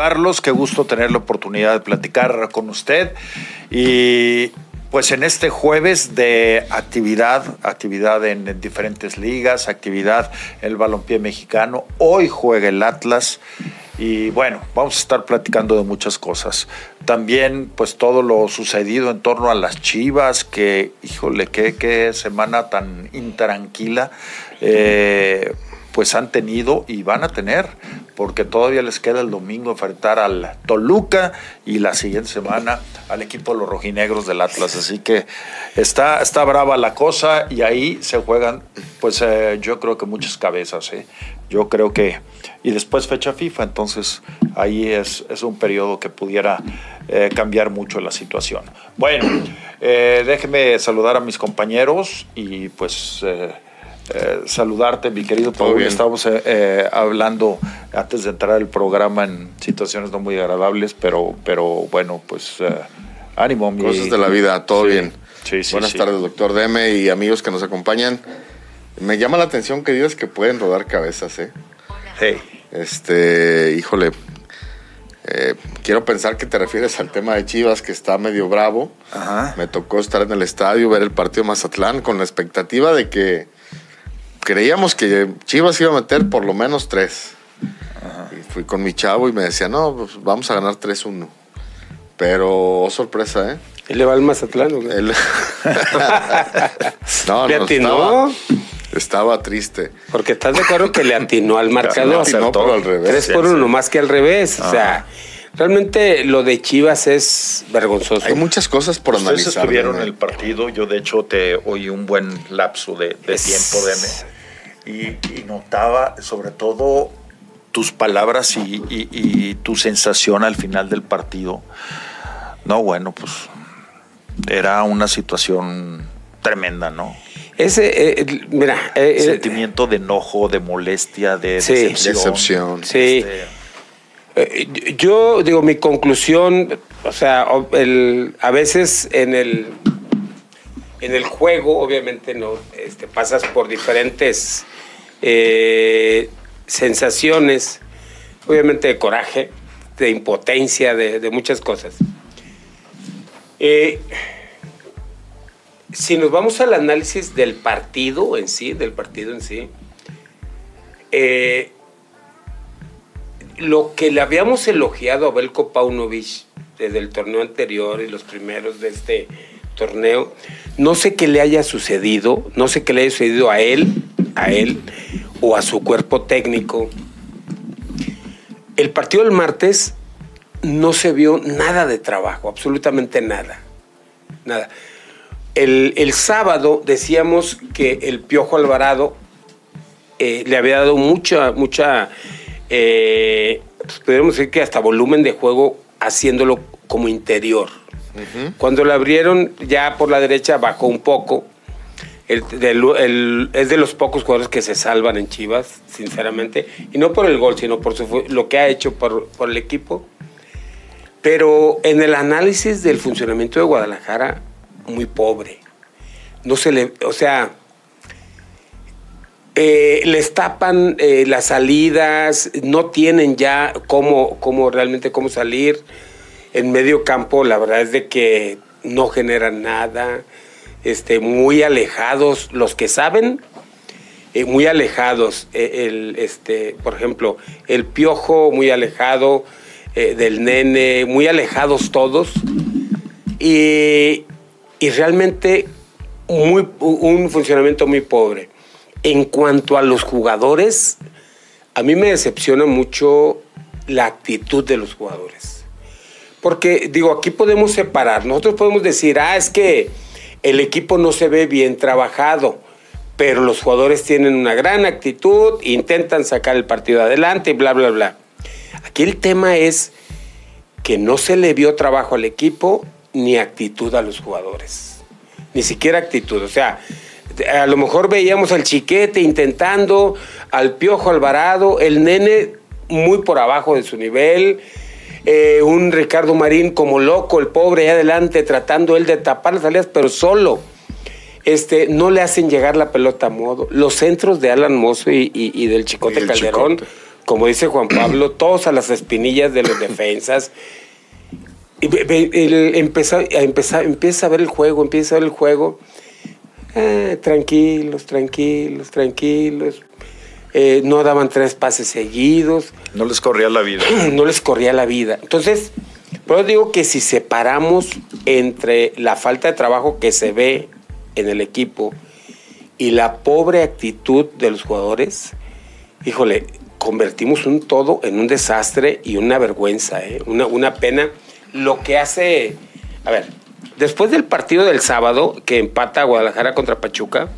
Carlos, qué gusto tener la oportunidad de platicar con usted. Y pues en este jueves de actividad, actividad en, diferentes ligas, actividad en el balompié mexicano. Hoy juega el Atlas. Y bueno, vamos a estar platicando de muchas cosas. También, pues todo lo sucedido en torno a las chivas, que, híjole, qué, qué semana tan intranquila. Eh, pues han tenido y van a tener, porque todavía les queda el domingo enfrentar al Toluca y la siguiente semana al equipo de los rojinegros del Atlas. Así que está, está brava la cosa y ahí se juegan, pues eh, yo creo que muchas cabezas. ¿eh? Yo creo que, y después fecha FIFA, entonces ahí es, es un periodo que pudiera eh, cambiar mucho la situación. Bueno, déjeme saludar a mis compañeros y pues... Eh, saludarte, mi querido Paul. Estábamos eh, eh, hablando antes de entrar al programa en situaciones no muy agradables, pero, pero bueno, pues ánimo. Mi... Cosas de la vida, todo bien. Buenas tardes, doctor Deme y amigos que nos acompañan. Me llama la atención que digas que pueden rodar cabezas, ¿eh? Hey. Este, híjole, quiero pensar que te refieres al tema de Chivas, que está medio bravo. Me tocó estar en el estadio, ver el partido Mazatlán, con la expectativa de que creíamos que Chivas iba a meter por lo menos tres. Y fui con mi chavo y me decía, no, pues vamos a ganar 3-1. Pero, oh, sorpresa, ¿eh? ¿Él le va al Mazatlán o Él... no, ¿Le atinó? Estaba, triste. Porque estás de acuerdo que le atinó al marcador. No, todo al revés. 3 por 1, más que al revés. O sea, realmente lo de Chivas es vergonzoso. Hay muchas cosas por Ustedes analizar. estuvieron el partido. Yo, de hecho, te oí un buen lapso de, tiempo de y, notaba sobre todo tus palabras y, tu sensación al final del partido. No, bueno, pues era una situación tremenda, ¿no? Ese, eh, mira, eh, eh, sentimiento de enojo, de molestia, de decepción. Sí. Este, yo digo, mi conclusión, o sea, a veces en el en el juego, obviamente, no este, pasas por diferentes eh, sensaciones, obviamente de coraje, de impotencia, de, muchas cosas. Eh, si nos vamos al análisis del partido en sí, del partido en sí, eh, lo que le habíamos elogiado a Belko Paunovic desde el torneo anterior y los primeros de este torneo. No sé qué le haya sucedido, no sé qué le haya sucedido a él, a él o a su cuerpo técnico. El partido del martes no se vio nada de trabajo, absolutamente nada. Nada. El, sábado decíamos que el Piojo Alvarado eh, le había dado mucha, mucha, eh, pues, podríamos decir que hasta volumen de juego haciéndolo como interior. Cuando lo abrieron ya por la derecha bajó un poco. es de los pocos jugadores que se salvan en Chivas, sinceramente. Y no por el gol, sino por lo que ha hecho por, el equipo. Pero en el análisis del funcionamiento de Guadalajara, muy pobre. No se le. O sea. Eh, les tapan eh, las salidas, no tienen ya cómo, cómo realmente cómo salir. En medio campo la verdad es de que no generan nada, este, muy alejados, los que saben, eh, muy alejados, eh, el, este, por ejemplo, el piojo muy alejado del nene, muy alejados todos, y, y realmente muy, un funcionamiento muy pobre. En cuanto a los jugadores, a mí me decepciona mucho la actitud de los jugadores porque digo, aquí podemos separar. Nosotros podemos decir, ah, es que el equipo no se ve bien trabajado, pero los jugadores tienen una gran actitud, intentan sacar el partido adelante y bla, bla, bla. Aquí el tema es que no se le vio trabajo al equipo ni actitud a los jugadores. Ni siquiera actitud. O sea, a lo mejor veíamos al chiquete intentando, al piojo Alvarado, el nene muy por abajo de su nivel eh, un Ricardo Marín como loco, el pobre ahí adelante, tratando él de tapar las salidas, pero solo. Este, no le hacen llegar la pelota a modo. Los centros de Alan Mozo y, del Chicote Calderón como dice Juan Pablo, todos a las espinillas de los defensas. empieza, empieza a ver el juego, empieza a ver el juego. Eh, tranquilos, tranquilos, tranquilos. Eh, no daban tres pases seguidos. No les corría la vida. no les corría la vida. Entonces, pero digo que si separamos entre la falta de trabajo que se ve en el equipo y la pobre actitud de los jugadores, híjole, convertimos un todo en un desastre y una vergüenza, ¿eh? una, una pena. Lo que hace, a ver, después del partido del sábado que empata Guadalajara contra Pachuca,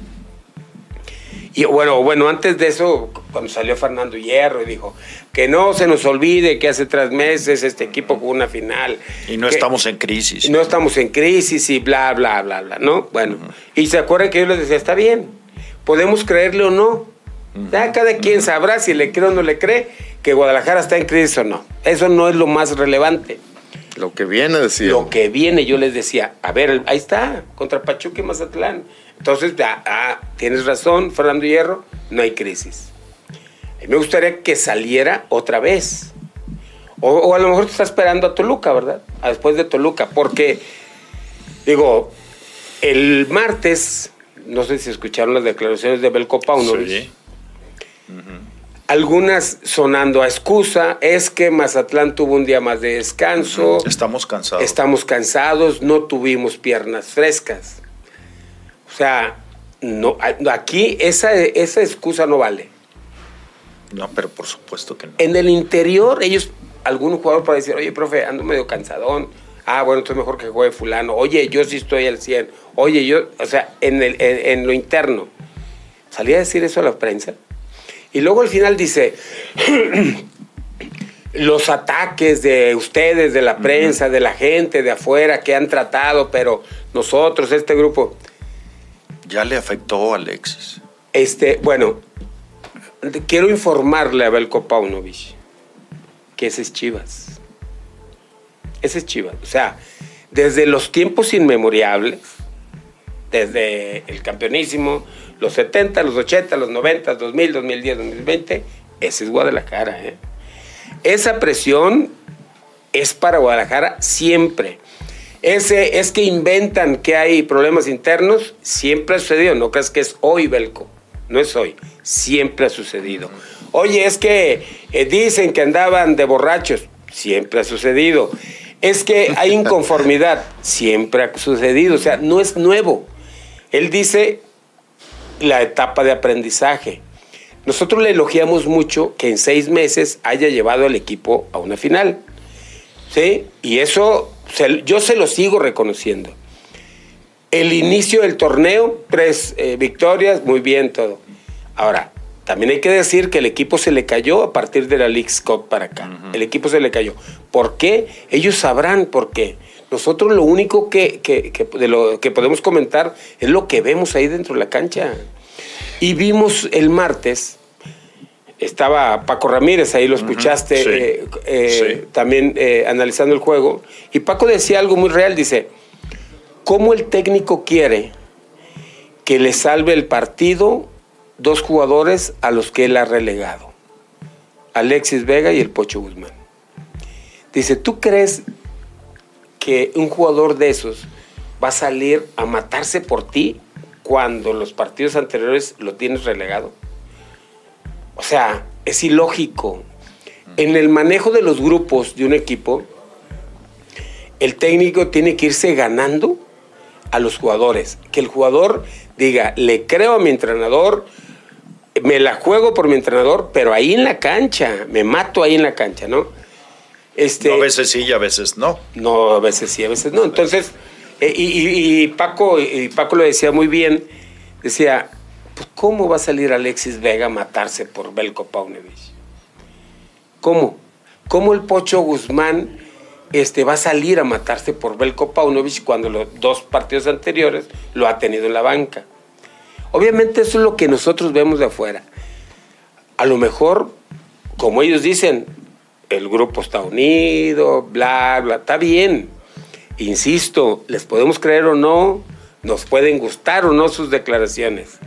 y bueno, bueno, antes de eso, cuando salió Fernando Hierro y dijo que no se nos olvide que hace tres meses este equipo jugó una final. Y no estamos en crisis. No estamos en crisis y bla, bla, bla, bla, ¿no? Bueno, y se acuerdan que yo les decía, está bien, podemos creerle o no. cada quien sabrá si le cree o no le cree que Guadalajara está en crisis o no. Eso no es lo más relevante. Lo que viene, decía. Lo que viene, yo les decía, a ver, ahí está, contra Pachuca y Mazatlán. Entonces, ah, tienes razón, Fernando Hierro, no hay crisis. me gustaría que saliera otra vez. O, a lo mejor te está esperando a Toluca, ¿verdad? A después de Toluca, porque, digo, el martes, no sé si escucharon las declaraciones de Belko Paunovic. Sí. Algunas sonando a excusa, es que Mazatlán tuvo un día más de descanso. Estamos cansados. Estamos cansados, no tuvimos piernas frescas. O sea, no, aquí esa, esa excusa no vale. No, pero por supuesto que no. En el interior, ellos, algún jugador puede decir, oye, profe, ando medio cansadón. Ah, bueno, entonces mejor que juegue fulano. Oye, yo sí estoy al 100. Oye, yo, o sea, en, el, en, lo interno. Salía a decir eso a la prensa. Y luego al final dice, los ataques de ustedes, de la prensa, de la gente de afuera que han tratado, pero nosotros, este grupo, ya le afectó a Alexis. Este, bueno, quiero informarle a Belko Paunovic que ese es Chivas. Ese es Chivas. O sea, desde los tiempos inmemoriales, desde el campeonísimo, los 70, los 80, los 90, 2000, 2010, 2020, ese es Guadalajara. ¿eh? Esa presión es para Guadalajara siempre. Ese es que inventan que hay problemas internos, siempre ha sucedido. No creas que es hoy, Belco. No es hoy. Siempre ha sucedido. Oye, es que eh, dicen que andaban de borrachos. Siempre ha sucedido. Es que hay inconformidad. Siempre ha sucedido. O sea, no es nuevo. Él dice la etapa de aprendizaje. Nosotros le elogiamos mucho que en seis meses haya llevado al equipo a una final. ¿Sí? Y eso yo se lo sigo reconociendo. El inicio del torneo, tres eh, victorias, muy bien todo. Ahora, también hay que decir que el equipo se le cayó a partir de la League Cup para acá. El equipo se le cayó. ¿Por qué? Ellos sabrán por qué. Nosotros lo único que, de lo que podemos comentar es lo que vemos ahí dentro de la cancha. Y vimos el martes estaba Paco Ramírez, ahí lo escuchaste eh, eh, también eh, analizando el juego, y Paco decía algo muy real, dice, ¿cómo el técnico quiere que le salve el partido dos jugadores a los que él ha relegado? Alexis Vega y el Pocho Guzmán. Dice, ¿tú crees que un jugador de esos va a salir a matarse por ti cuando los partidos anteriores lo tienes relegado? O sea, es ilógico. En el manejo de los grupos de un equipo, el técnico tiene que irse ganando a los jugadores. Que el jugador diga, le creo a mi entrenador, me la juego por mi entrenador, pero ahí en la cancha, me mato ahí en la cancha, ¿no? Este, a veces sí y a veces no. No, a veces sí, a veces no. Entonces, eh, y, Paco, y Paco lo decía muy bien, decía, pues, ¿cómo va a salir Alexis Vega a matarse por Belko Paunovic? ¿Cómo? ¿Cómo el Pocho Guzmán este, va a salir a matarse por Belko Paunovic cuando los dos partidos anteriores lo ha tenido en la banca? Obviamente eso es lo que nosotros vemos de afuera. A lo mejor, como ellos dicen, el grupo está unido, bla, bla, está bien. Insisto, les podemos creer o no, nos pueden gustar o no sus declaraciones.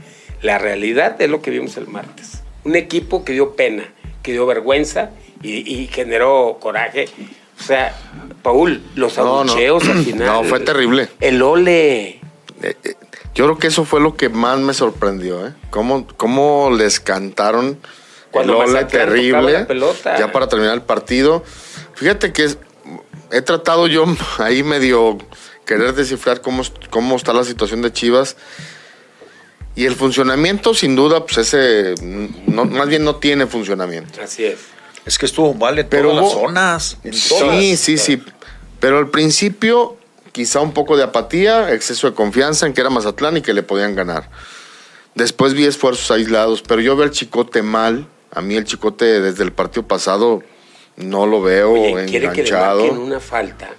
La realidad es lo que vimos el martes. Un equipo que dio pena, que dio vergüenza y, generó coraje. O sea, Paul, los abucheos al final. No, fue terrible. El ole. Eh, eh, yo creo que eso fue lo que más me sorprendió, ¿eh? Cómo, cómo les cantaron Cuando el ole terrible. Ya para terminar el partido. Fíjate que he tratado yo ahí medio querer descifrar cómo, cómo está la situación de Chivas. Y el funcionamiento, sin duda, pues ese, más bien no tiene funcionamiento. Así es. Es que estuvo mal en Pero todas las zonas. sí, sí, sí. Pero al principio, quizá un poco de apatía, exceso de confianza en que era Mazatlán y que le podían ganar. Después vi esfuerzos aislados, pero yo veo al Chicote mal. A mí el Chicote desde el partido pasado no lo veo Oye, quiere enganchado. Que le una falta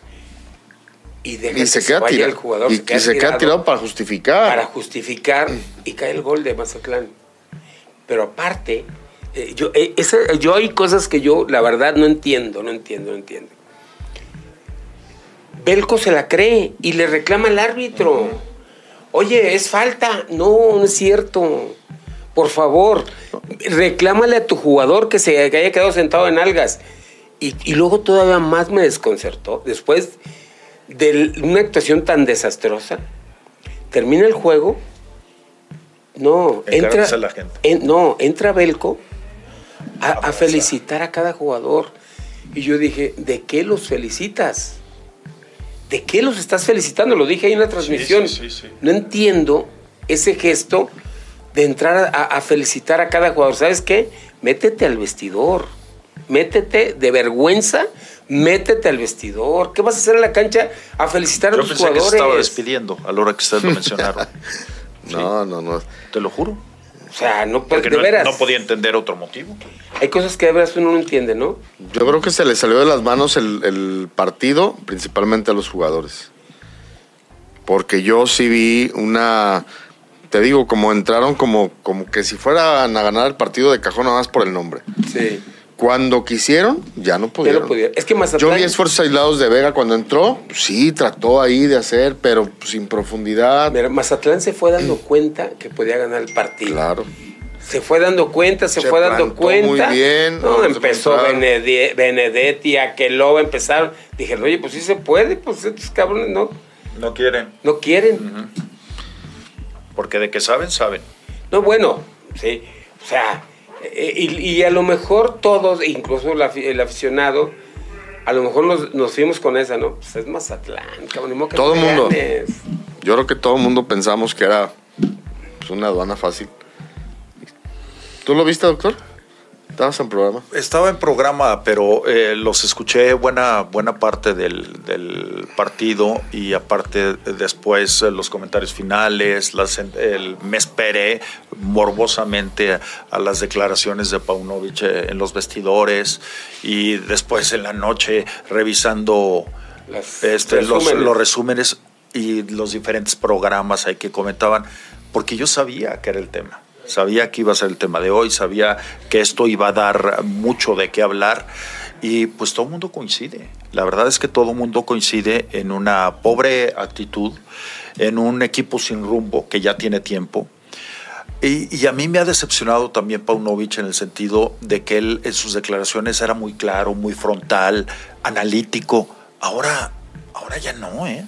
y, se, queda tirado, el jugador. Y, se, queda, tirado, para justificar. Para justificar y cae el gol de Mazatlán. Pero aparte, eh, yo, eh, yo hay cosas que yo la verdad no entiendo, no entiendo, no entiendo. Belco se la cree y le reclama al árbitro. Oye, es falta. No, no es cierto. Por favor, reclámale a tu jugador que se haya quedado sentado en algas. Y, y luego todavía más me desconcertó. Después de una actuación tan desastrosa, termina el juego, no, entra, no, entra Belco a, felicitar a cada jugador. Y yo dije, ¿de qué los felicitas? ¿De qué los estás felicitando? Lo dije ahí en la transmisión. no entiendo ese gesto de entrar a, felicitar a cada jugador. ¿Sabes qué? Métete al vestidor. Métete de vergüenza métete al vestidor. ¿Qué vas a hacer en la cancha? A felicitar a tus pensé jugadores. Que estaba despidiendo a la hora que ustedes lo mencionaron. No, no, no. Te lo juro. O sea, no, Porque de no, veras. no podía entender otro motivo. Hay cosas que de veras uno no entiende, ¿no? Yo creo que se le salió de las manos el, el partido, principalmente a los jugadores. Porque yo sí vi una te digo, como entraron como, como que si fueran a ganar el partido de cajón nada más por el nombre. Sí. Cuando quisieron, ya no pudieron. Es que Yo vi esfuerzos aislados de Vega cuando entró. Sí, trató ahí de hacer, pero sin profundidad. Mazatlán se fue dando cuenta que podía ganar el partido. Claro. Se fue dando cuenta, se, fue dando cuenta. Muy bien. No, empezó Benedetti, Aqueloba, empezaron. Dije, oye, pues sí se puede, pues estos cabrones no. No quieren. No quieren. Porque de que saben, saben. No, bueno, sí. O sea, eh, y, a lo mejor todos, incluso el aficionado, a lo mejor nos, fuimos con esa, ¿no? Pues es Mazatlán, cabrón. todo el mundo. Yo creo que todo el mundo pensamos que era pues, una aduana fácil. ¿Tú lo viste, doctor? ¿Estabas en programa? Estaba en programa, pero eh, los escuché buena, buena parte del, partido y aparte después eh, los comentarios finales, las, el, me esperé morbosamente a, las declaraciones de Paunovic eh, en los vestidores y después en la noche revisando este, Los, los resúmenes y los diferentes programas ahí que comentaban, porque yo sabía que era el tema sabía que iba a ser el tema de hoy, sabía que esto iba a dar mucho de qué hablar y pues todo el mundo coincide. La verdad es que todo el mundo coincide en una pobre actitud, en un equipo sin rumbo que ya tiene tiempo. Y, a mí me ha decepcionado también Paunovic en el sentido de que él en sus declaraciones era muy claro, muy frontal, analítico. Ahora, ahora ya no, ¿eh?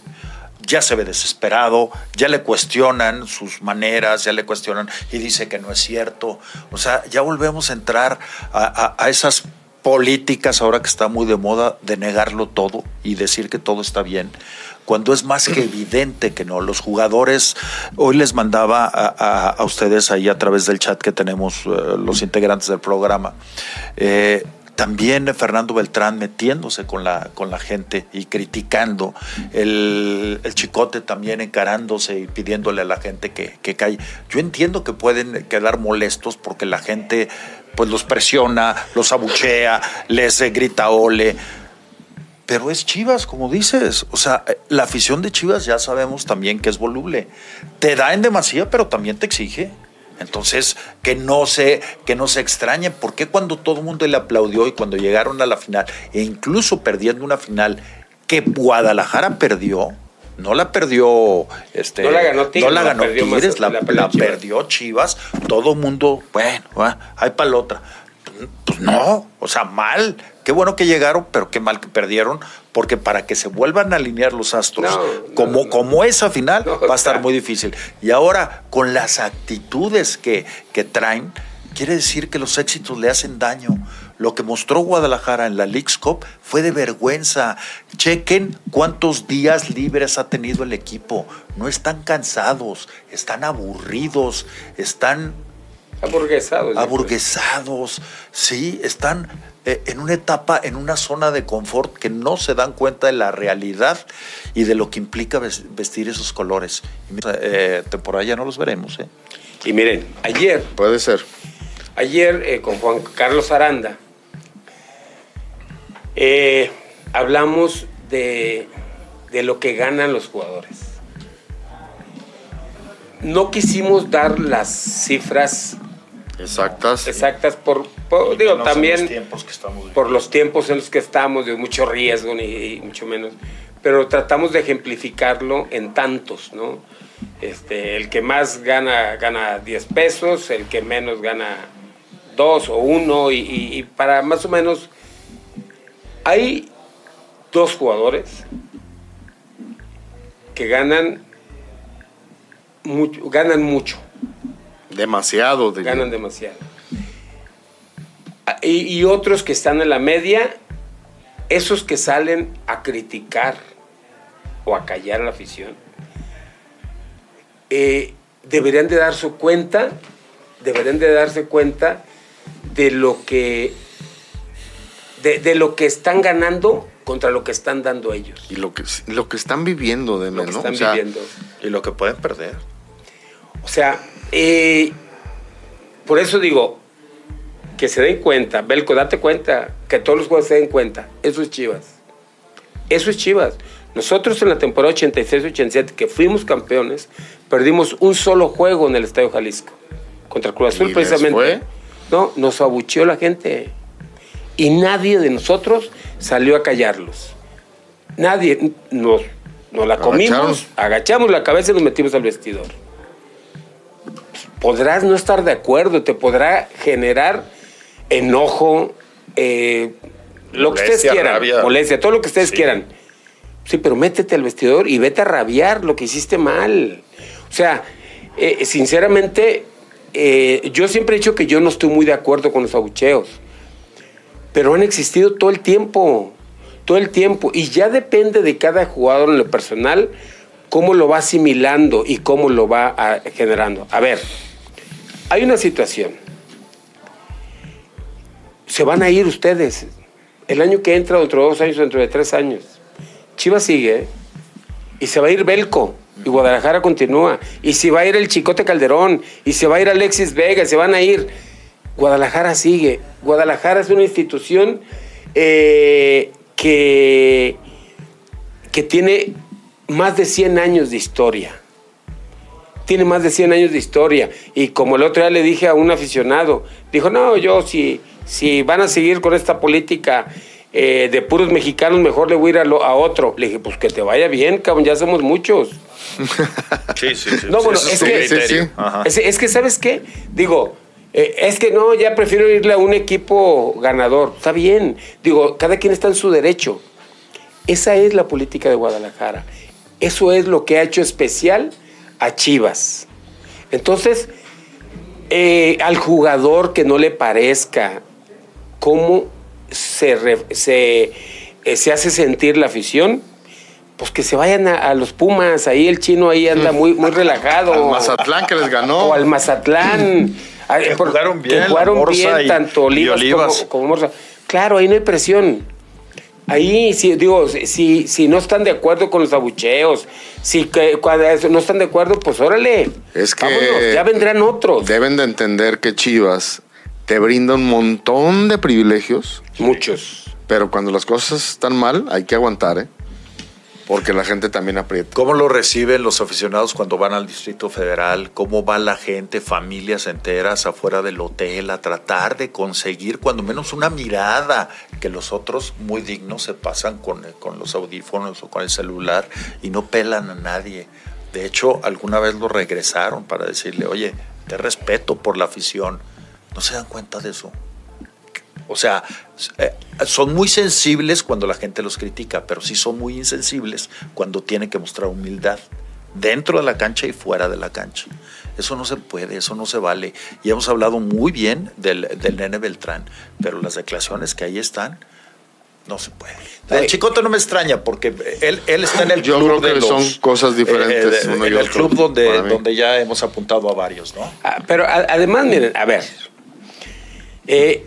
Ya se ve desesperado, ya le cuestionan sus maneras, ya le cuestionan y dice que no es cierto. O sea, ya volvemos a entrar a, esas políticas ahora que está muy de moda de negarlo todo y decir que todo está bien, cuando es más que evidente que no. Los jugadores, hoy les mandaba a, ustedes ahí a través del chat que tenemos eh, los integrantes del programa, eh, también Fernando Beltrán metiéndose con la, con la gente y criticando, el, chicote también encarándose y pidiéndole a la gente que, que calle. Yo entiendo que pueden quedar molestos porque la gente pues los presiona, los abuchea, les grita ole. Pero es Chivas, como dices. O sea, la afición de Chivas ya sabemos también que es voluble. Te da en demasía, pero también te exige. Entonces, que no se, que no se extrañen, porque cuando todo el mundo le aplaudió y cuando llegaron a la final, e incluso perdiendo una final que Guadalajara perdió, no la perdió este no la ganó Tigres, no la, ganó la, perdió, Chivas. todo el mundo, bueno, hay para la otra. Pues no, o sea, mal. Qué bueno que llegaron, pero qué mal que perdieron, porque para que se vuelvan a alinear los astros, como, como esa final, va a estar muy difícil. Y ahora, con las actitudes que, que traen, quiere decir que los éxitos le hacen daño. Lo que mostró Guadalajara en la League's Cup fue de vergüenza. Chequen cuántos días libres ha tenido el equipo. No están cansados, están aburridos, están Aburguesados. Aburguesados, sí, están eh, en una etapa, en una zona de confort que no se dan cuenta de la realidad y de lo que implica vestir esos colores. Eh, temporada ya no los veremos. ¿eh? Y miren, ayer. Puede ser. Ayer eh, con Juan Carlos Aranda hablamos de, de lo que ganan los jugadores. No quisimos dar las cifras Exactas. Exactas por, digo, también por los tiempos en los que estamos, de mucho riesgo ni, mucho menos, pero tratamos de ejemplificarlo en tantos, ¿no? Este, el que más gana, gana 10 pesos, el que menos gana 2 o 1, y, para más o menos, hay dos jugadores que ganan mucho, ganan mucho Demasiado. Ganan demasiado. Ah, y, otros que están en la media, esos que salen a criticar o a callar a la afición, eh, deberían de darse cuenta, deberían de darse cuenta de lo que de, lo que están ganando contra lo que están dando ellos. Y lo que, lo que están viviendo de lo que están viviendo. Y lo que pueden perder. O sea, eh, por eso digo, que se den cuenta, Belco, date cuenta, que todos los jugadores se den cuenta. Eso es Chivas. Eso es Chivas. Nosotros en la temporada 86-87, que fuimos campeones, perdimos un solo juego en el Estadio Jalisco. Contra Cruz Azul, precisamente. No, nos abucheó la gente. Y nadie de nosotros salió a callarlos. Nadie. Nos, nos la comimos, agachamos la cabeza y nos metimos al vestidor podrás no estar de acuerdo, te podrá generar enojo, eh, lo que ustedes quieran, molestia, todo lo que ustedes quieran. Sí, pero métete al vestidor y vete a rabiar lo que hiciste mal. O sea, eh, sinceramente, eh, yo siempre he dicho que yo no estoy muy de acuerdo con los abucheos, pero han existido todo el tiempo, todo el tiempo, y ya depende de cada jugador en lo personal cómo lo va asimilando y cómo lo va ah, generando. A ver, hay una situación. Se van a ir ustedes. El año que entra, dentro de dos años, dentro de tres años. Chivas sigue y se va a ir Belco y Guadalajara continúa. Y si va a ir el Chicote Calderón y se va a ir Alexis Vega, se van a ir. Guadalajara sigue. Guadalajara es una institución eh, que, que tiene más de 100 años de historia tiene más de 100 años de historia. Y como el otro día le dije a un aficionado, dijo, no, yo si, si van a seguir con esta política eh, de puros mexicanos, mejor le voy a ir a, otro. Le dije, pues que te vaya bien, cabrón, ya somos muchos. Sí, sí, sí. No, bueno, es, que, es, que, ¿sabes qué? Digo, eh, es que no, ya prefiero irle a un equipo ganador. Está bien. Digo, cada quien está en su derecho. Esa es la política de Guadalajara. Eso es lo que ha hecho especial a Chivas. Entonces, eh, al jugador que no le parezca cómo se, se, eh, se, hace sentir la afición, pues que se vayan a, los Pumas, ahí el chino ahí anda muy, muy relajado. Al Mazatlán que les ganó. O al Mazatlán. que jugaron bien. jugaron bien, tanto Olivas, Como, como Claro, ahí no hay presión. Ahí, si, digo, si, si no están de acuerdo con los abucheos, si que, cuando no están de acuerdo, pues órale. Es que ya vendrán otros. Deben de entender que Chivas te brinda un montón de privilegios. Muchos. Pero cuando las cosas están mal, hay que aguantar, ¿eh? Porque la gente también aprieta. ¿Cómo lo reciben los aficionados cuando van al Distrito Federal? ¿Cómo va la gente, familias enteras afuera del hotel a tratar de conseguir cuando menos una mirada? Que los otros muy dignos se pasan con, con los audífonos o con el celular y no pelan a nadie. De hecho, alguna vez lo regresaron para decirle, oye, te respeto por la afición. ¿No se dan cuenta de eso? O sea, eh, son muy sensibles cuando la gente los critica, pero sí son muy insensibles cuando tienen que mostrar humildad dentro de la cancha y fuera de la cancha. Eso no se puede, eso no se vale. Y hemos hablado muy bien del, del nene Beltrán, pero las declaraciones que ahí están, no se puede. El Chicote no me extraña porque él, él está en el Yo club creo que de los, son cosas diferentes. eh, uno y en el otro, club donde, donde ya hemos apuntado a varios, ¿no? Ah, pero a- además, miren, a ver, eh,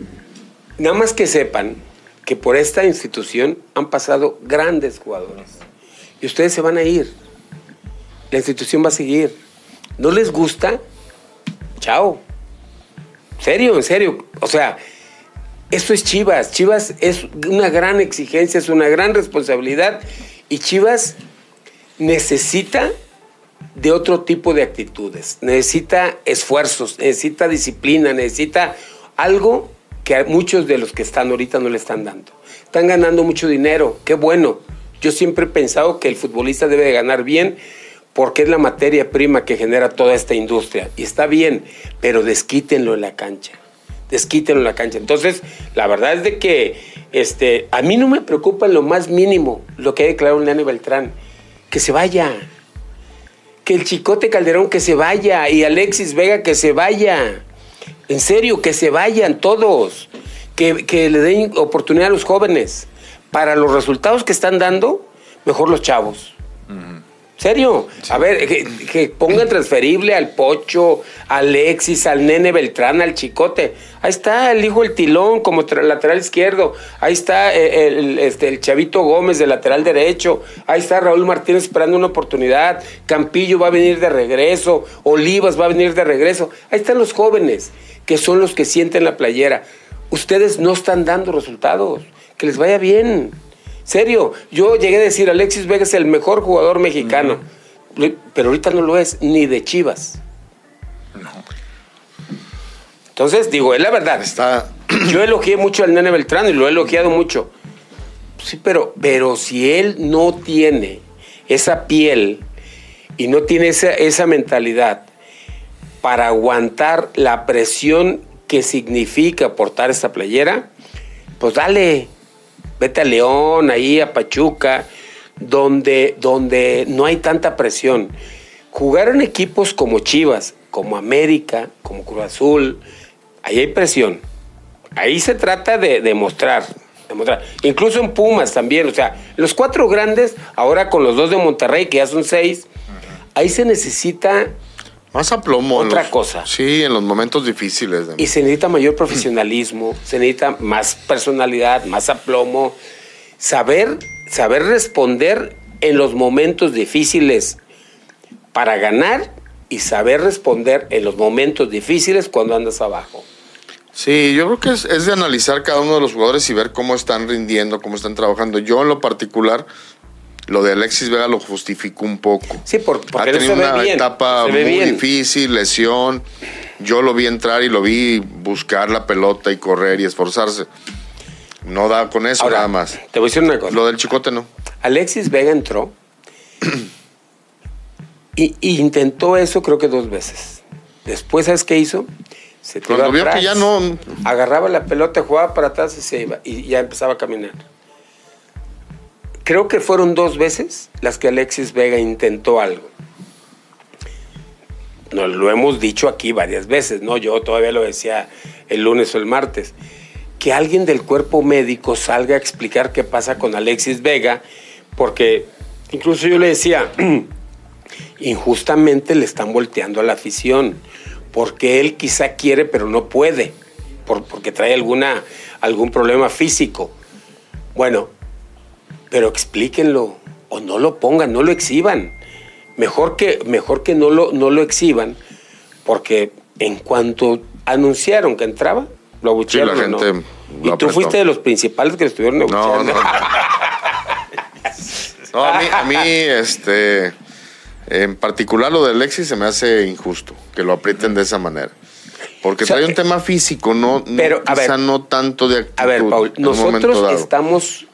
nada más que sepan que por esta institución han pasado grandes jugadores y ustedes se van a ir. La institución va a seguir. ¿No les gusta? Chao. Serio, en serio. O sea, esto es Chivas. Chivas es una gran exigencia, es una gran responsabilidad y Chivas necesita de otro tipo de actitudes. Necesita esfuerzos, necesita disciplina, necesita algo que muchos de los que están ahorita no le están dando. Están ganando mucho dinero, qué bueno. Yo siempre he pensado que el futbolista debe de ganar bien porque es la materia prima que genera toda esta industria. Y está bien, pero desquítenlo en la cancha. Desquítenlo en la cancha. Entonces, la verdad es de que este, a mí no me preocupa lo más mínimo lo que ha declarado Nene Beltrán. Que se vaya que el Chicote Calderón que se vaya y Alexis Vega que se vaya. En serio, que se vayan todos. Que, que le den oportunidad a los jóvenes. Para los resultados que están dando, mejor los chavos. ¿Serio? A ver, que, que pongan transferible al Pocho, a Alexis, al Nene Beltrán, al Chicote. Ahí está el hijo del Tilón como lateral izquierdo. Ahí está eh, el, este, el Chavito Gómez de lateral derecho. Ahí está Raúl Martínez esperando una oportunidad. Campillo va a venir de regreso. Olivas va a venir de regreso. Ahí están los jóvenes, que son los que sienten la playera. Ustedes no están dando resultados. Que les vaya bien. Serio, yo llegué a decir, Alexis Vega es el mejor jugador mexicano, pero ahorita no lo es, ni de Chivas. Entonces, digo, es la verdad. Está, Yo elogié mucho al Nene Beltrán y lo he elogiado mucho. Sí, pero, pero si él no tiene esa piel y no tiene esa, esa mentalidad para aguantar la presión que significa portar esta playera, pues dale, vete a León, ahí a Pachuca, donde, donde no hay tanta presión. Jugar en equipos como Chivas, como América, como Cruz Azul, ahí hay presión. Ahí se trata de demostrar. demostrar. Incluso en Pumas también, o sea, los cuatro grandes, ahora con los dos de Monterrey, que ya son seis, ahí se necesita más aplomo. Otra los- cosa. Sí, en los momentos difíciles. de- Y se necesita mayor profesionalismo, se necesita más personalidad, más aplomo, saber, saber responder en los momentos difíciles para ganar y saber responder en los momentos difíciles cuando andas abajo. Sí, yo creo que es, es de analizar cada uno de los jugadores y ver cómo están rindiendo, cómo están trabajando. Yo en lo particular, lo de Alexis Vega lo justifico un poco. Sí, por- ha porque no tenido ve una bien. etapa se ve muy bien. difícil, lesión. Yo lo vi entrar y lo vi buscar la pelota y correr y esforzarse. No da con eso Ahora, nada más. Te voy a decir una cosa. Lo del chicote no. Alexis Vega entró y, y intentó eso creo que dos veces. Después, ¿sabes qué hizo? Se tiró Cuando vio que ya no- Agarraba la pelota, jugaba para atrás y se iba. Y ya empezaba a caminar. Creo que fueron dos veces las que Alexis Vega intentó algo. Nos lo hemos dicho aquí varias veces, ¿no? Yo todavía lo decía el lunes o el martes. Que alguien del cuerpo médico salga a explicar qué pasa con Alexis Vega, porque incluso yo le decía, injustamente le están volteando a la afición, porque él quizá quiere pero no puede, por- porque trae alguna, algún problema físico. Bueno, pero explíquenlo o no lo pongan, no lo exhiban. Mejor que, mejor que no, lo, no lo exhiban, porque en cuanto anunciaron que entraba, lo abuchearon. la ¿no? gente Y tú apretó. fuiste de los principales que estuvieron No, abucheando. no. No, a mí, a mí, este, en particular lo de Alexis se me hace injusto que lo aprieten de esa manera. Porque O sea, trae un tema físico, no, no pero, a quizá ver, no tanto de actitud. A ver, Paul, nosotros estamos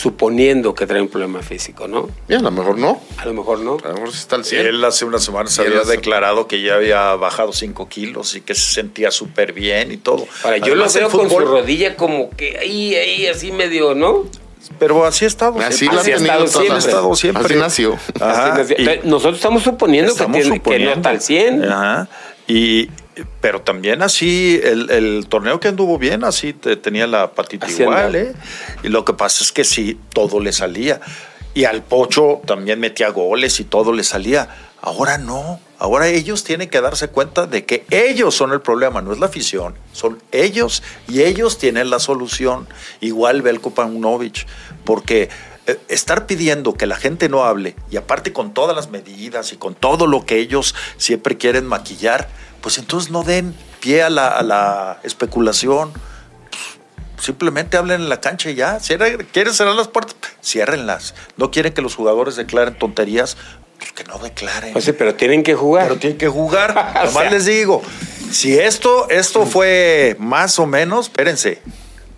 suponiendo que trae un problema físico, ¿no? Y a lo mejor no. A lo mejor no. A lo mejor sí está al 100. Él hace unas semanas Y él había hace- declarado que ya había bajado 5 kilos y que se sentía súper bien y todo. Ahora, yo lo veo con su rodilla como que ahí, ahí, así medio, ¿no? Pero así ha estado. Así siempre. la Así ha estado siempre. Ha estado siempre. Así nació. Ajá, Así nació. y- Entonces, Nosotros estamos suponiendo, Estamos que, tiene- que no está al 100. Ajá. Y, pero también así, el, el torneo que anduvo bien, así te- tenía la patita Así igual. ¿eh? Y lo que pasa es que sí, todo le salía. Y al Pocho también metía goles y todo le salía. Ahora no. Ahora ellos tienen que darse cuenta de que ellos son el problema, no es la afición. Son ellos y ellos tienen la solución. Igual Belko Paunovic. Porque estar pidiendo que la gente no hable y aparte con todas las medidas y con todo lo que ellos siempre quieren maquillar, pues entonces no den pie a la, a la especulación. Simplemente hablen en la cancha y ya. ¿Quieren cerrar las puertas? Ciérrenlas. No quieren que los jugadores declaren tonterías, pues que no declaren. Pues sí, pero tienen que jugar. Pero tienen que jugar. Nomás sea. les digo, si esto, esto fue más o menos, espérense.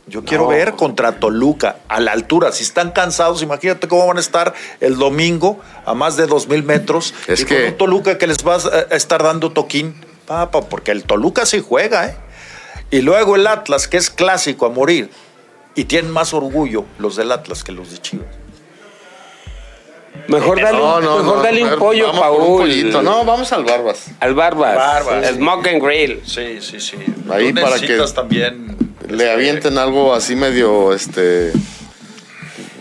Yo quiero No. ver contra Toluca a la altura. Si están cansados, imagínate cómo van a estar el domingo a más de dos mil metros. Es y que- con un Toluca que les va a estar dando toquín, papa, porque el Toluca sí juega, ¿eh? Y luego el Atlas, que es clásico a morir. Y tienen más orgullo los del Atlas que los de Chivas. Mejor dale, un- mejor dale un pollo, vamos un Paul. pollito. No, vamos al Barbas. Al Barbas. Barbas. Smoke and Grill. Sí, sí, sí. Ahí Tú para necesitas que también Le avienten algo así medio este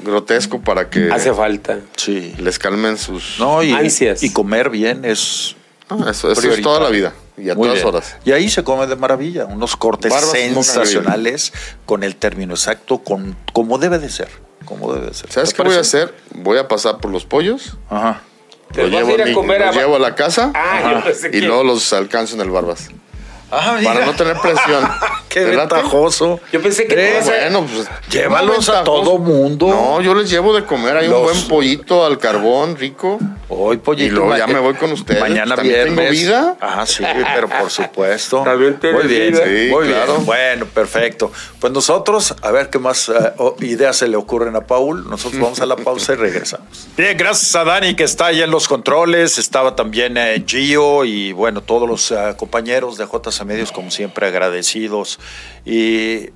grotesco para que Hace falta. Sí. les calmen sus. No, y, Ansias. y comer bien es. No, eso, eso es toda la vida y a Muy todas bien. horas. Y ahí se come de maravilla. Unos cortes Barbas sensacionales con el término exacto, con como debe de ser. Como debe de ser. ¿Sabes ¿Te qué voy a hacer? Voy a pasar por los pollos, Ajá. ¿Te los vas a llevo, ir a mi- comer los a- llevo a la casa Ah, yo pensé y que- luego los alcanzo en el Barbas. Ah, Para no tener presión. Qué ventajoso. Yo pensé que Eh, Bueno, pues. Llévalos a todo mundo. No, yo les llevo de comer. Hay Los- un buen pollito al carbón, rico. Hoy, pollito. Y luego ya me voy con ustedes. Mañana ¿También tengo viernes. vida? Ajá, sí, pero por supuesto. También tienes Muy bien, vida. Sí, muy claro. bien. Bueno, perfecto. Pues nosotros, a ver qué más eh, ideas se le ocurren a Paul. Nosotros vamos a la pausa y regresamos. Bien, gracias a Dani que está ahí en los controles. Estaba también eh, Gio y bueno, todos los eh, compañeros de JC Medios, como siempre, agradecidos. Y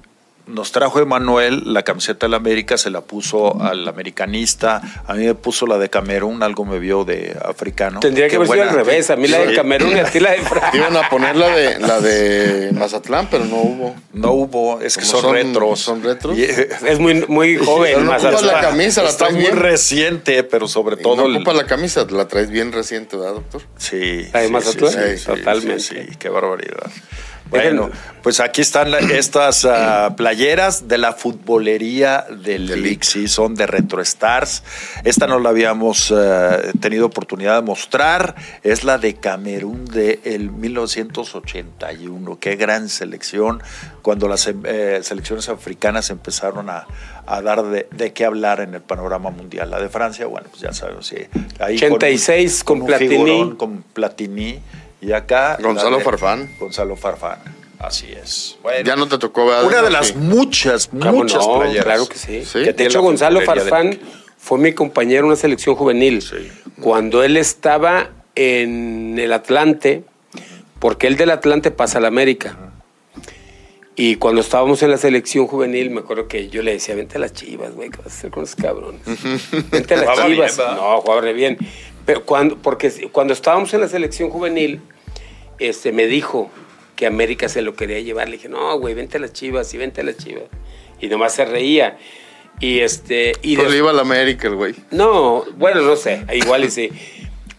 nos trajo Emanuel la camiseta de la América, se la puso al americanista. A mí me puso la de Camerún, algo me vio de africano. Tendría que Qué haber sido buena. al revés. A mí la de. Camerún y a ti la de Francia. Iban a poner la de, la de Mazatlán, pero no hubo. No hubo, es que son, son- retros. son retros. Y, Es muy, muy joven. Pero no ocupas la camisa, la está traes muy bien. reciente, pero sobre Y todo. no el- ocupa la camisa, la traes bien reciente, ¿verdad, doctor? Sí. La de sí, Mazatlán. sí, sí, sí, Totalmente. Sí, sí, qué barbaridad. Bueno, pues aquí están la- estas ah, playeras de la futbolería del sí, son de Retro Stars. Esta no la habíamos eh, tenido oportunidad de mostrar, es la de Camerún de el 1981. Qué gran selección, cuando las eh, selecciones africanas empezaron a, a dar de, de qué hablar en el panorama mundial. La de Francia, bueno, pues ya sabemos, sí. Ahí 86 con Platini. figurón, con Platini. Y acá. Gonzalo de- Farfán. Gonzalo Farfán. Así es. Bueno, Ya no te tocó ver. una de las Sí. muchas, ¿Cómo muchas no? playeras. Claro que sí. Sí. De De hecho, Gonzalo Farfán fue mi compañero en una selección juvenil. Sí. Cuando él estaba en el Atlante, porque él del Atlante pasa al América. Y cuando estábamos en la selección juvenil, me acuerdo que yo le decía, vente a las chivas, güey, ¿qué vas a hacer con esos cabrones? Vente a las bien, chivas. ¿verdad? no, jugaba re bien. Pero cuando, porque cuando estábamos en la selección juvenil, este, me dijo que América se lo quería llevar. Le dije, no, güey, vente a las chivas y vente a las chivas. Y nomás se reía. Y este. Y le iba al América el güey. no, bueno, no sé, igual y sí.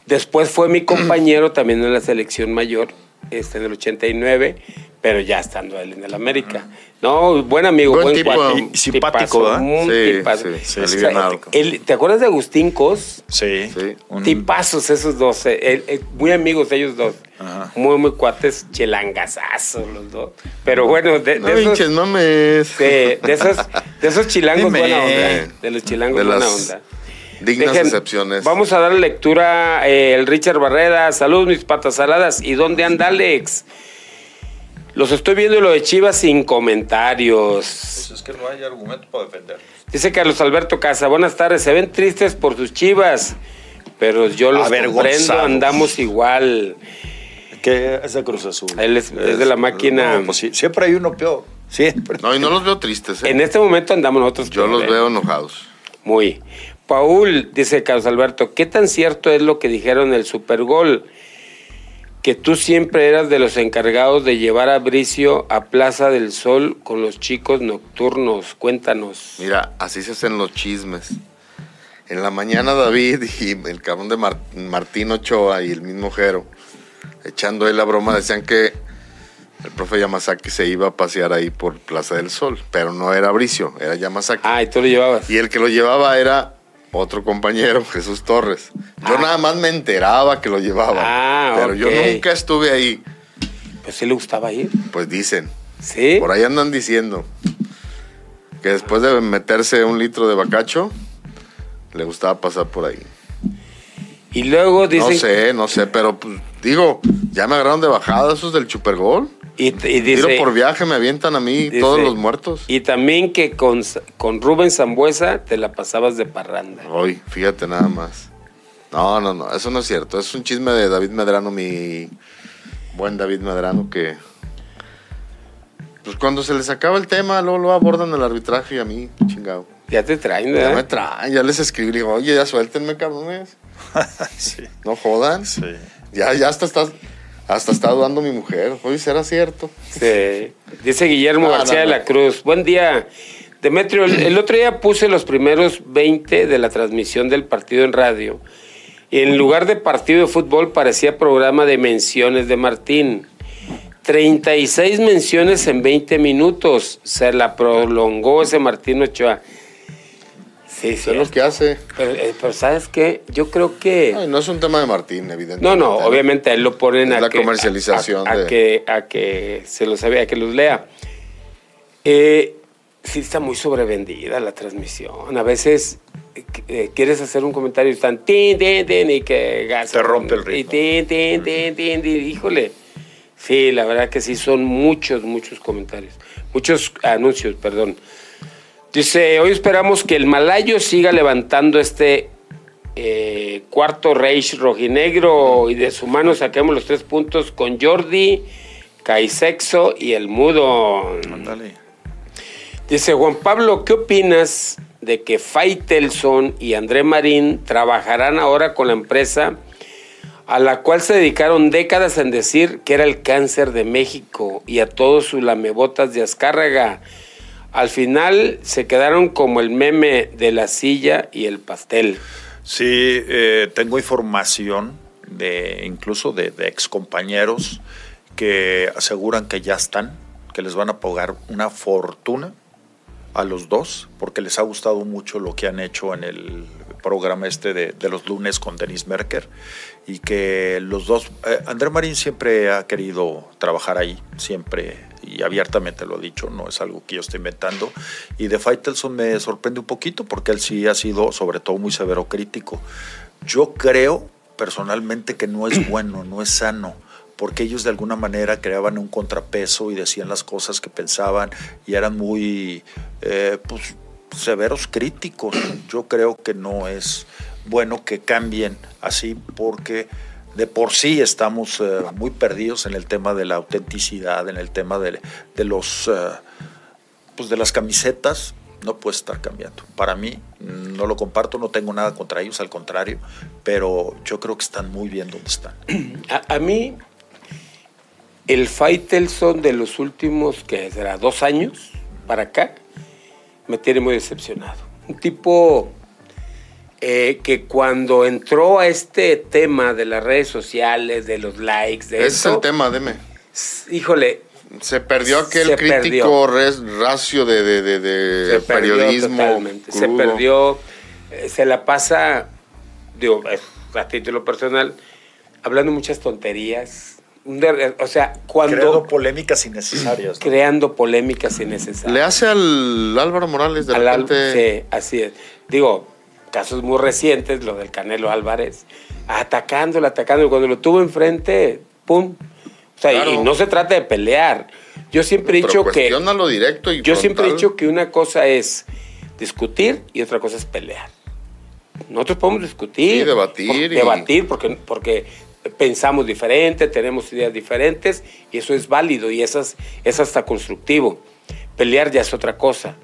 Después fue mi compañero también en la selección mayor, este, en el 89, pero ya estando él en el América. No, buen amigo, Buen buen, tipo, cuate, y simpático, tipazo, un Sí, tipazo. sí, O sea, ¿Te acuerdas de Agustín Cos? Sí. Sí. Un- Tipazos esos dos, eh, eh, eh, muy amigos ellos dos. Ajá. Muy, muy cuates, chelangazazos los dos. Pero bueno, de, No esos, mames. de esos, de esos chilangos Dime. buena onda. De los chilangos De buena las onda. Dignas Dejen- excepciones. Vamos a dar lectura eh, el Richard Barrera. Salud, mis patas saladas. ¿Y dónde anda Alex? Los estoy viendo lo de Chivas sin comentarios. Pues es que no hay argumento para defender. Dice Carlos Alberto Casa, buenas tardes, se ven tristes por sus chivas, pero yo los comprendo, andamos igual. Que es de Cruz Azul. Él es, de la máquina. pues siempre hay uno peor. Siempre. No, y no los veo tristes. ¿eh? En este momento andamos nosotros. Yo los veo enojados. Muy. Paul, dice Carlos Alberto, ¿qué tan cierto es lo que dijeron en el Supergol? Que tú siempre eras de los encargados de llevar a Bricio a Plaza del Sol con los chicos nocturnos. Cuéntanos. Mira, así se hacen los chismes. En la mañana David y el cabrón de Martín Ochoa y el mismo Jero, echando ahí la broma, decían que el profe Yamazaki se iba a pasear ahí por Plaza del Sol, pero no era Bricio, era Yamazaki. Ah, y tú lo llevabas. Y el que lo llevaba era otro compañero, Jesús Torres. Yo ah. nada más me enteraba que lo llevaba. Ah, pero yo nunca estuve ahí. Pues sí le gustaba ir. Pues dicen. Sí. Por ahí andan diciendo que después de meterse un litro de bacacho, le gustaba pasar por ahí. Y luego dicen. No sé, no sé, pero pues, digo, ya me agarraron de bajada esos del Chupergol. Y, y dice, Tiro por viaje me avientan a mí todos los muertos. Y también que con, con Rubén Zambuesa te la pasabas de parranda. Hoy, fíjate nada más. No, no, no, eso no es cierto. Es un chisme de David Medrano, mi buen David Medrano, que pues cuando se les acaba el tema, luego lo abordan el arbitraje y a mí, chingado. Ya te traen, ¿verdad? Ya me traen, ya les escribí, digo, oye, ya suéltenme, cabrones. sí. No jodan. Sí. Ya, ya hasta estás hasta está dudando mi mujer. Oye, ¿será cierto? Sí. Dice Guillermo García de la Cruz. Buen día. Demetrio, el, otro día puse los primeros 20 de la transmisión del partido en radio. Y en lugar de partido de fútbol parecía programa de menciones de Martín. 36 menciones en 20 minutos. Se la prolongó ese Martín Ochoa. Sí, sí. Es lo que hace. Eh, pero, ¿sabes qué? Yo creo que... no es un tema de Martín, evidentemente. No, no, obviamente él lo ponen a la comercialización. A, que, a que se lo sabe, a que los lea. Eh, sí está muy sobrevendida la transmisión. A veces eh, quieres hacer un comentario y están tin, tin, tin, y que Te rompe el ritmo. Y tin, tin, tin, tin, híjole. Sí, la verdad que sí, son muchos, muchos comentarios. Muchos anuncios, perdón. Dice, hoy esperamos que el Malayo siga levantando este eh, cuarto Reich rojinegro y de su mano saquemos los tres puntos con Jordi, Caisexo y el Mudo. Dice Juan Pablo, ¿qué opinas de que Faitelson y André Marín trabajarán ahora con la empresa a la cual se dedicaron décadas en decir que era el cáncer de México y a todos sus lamebotas de Azcárraga? Al final se quedaron como el meme de la silla y el pastel. Sí, eh, tengo información de incluso de, de excompañeros que aseguran que ya están, que les van a pagar una fortuna a los dos, porque les ha gustado mucho lo que han hecho en el programa este de, de los lunes con Denis Merker y que los dos, eh, André Marín siempre ha querido trabajar ahí, siempre y abiertamente lo ha dicho, no es algo que yo esté inventando. Y de Faitelson me sorprende un poquito porque él sí ha sido sobre todo muy severo crítico. Yo creo personalmente que no es bueno, no es sano porque ellos de alguna manera creaban un contrapeso y decían las cosas que pensaban y eran muy eh, pues, severos críticos. Yo creo que no es bueno que cambien así porque de por sí estamos eh, muy perdidos en el tema de la autenticidad, en el tema de, los eh, pues de las camisetas, no puede estar cambiando. Para mí, no lo comparto, no tengo nada contra ellos, al contrario, pero yo creo que están muy bien donde están. A, mí, el Faitelson de los últimos, que será dos años para acá, me tiene muy decepcionado. Un tipo eh, que cuando entró a este tema de las redes sociales, de los likes, de Ese es el tema, dime. Híjole. Se perdió aquel crítico racio de, de, periodismo. Se perdió. Eh, se la pasa, digo, a título personal, hablando muchas tonterías. O sea, cuando. Creando polémicas innecesarias. Creando polémicas innecesarias. Le hace al Álvaro Morales de repente. Sí, así es. Digo, casos muy recientes, lo del Canelo Álvarez, atacándolo, atacándolo. Cuando lo tuvo enfrente, ¡pum! O sea, y no se trata de pelear. Yo siempre he dicho que. Directo y yo siempre he dicho que una cosa es discutir y otra cosa es pelear. Nosotros podemos discutir. Sí, debatir por- y- Debatir porque, porque pensamos diferente, tenemos ideas diferentes y eso es válido y eso es, es hasta constructivo. Pelear ya es otra cosa.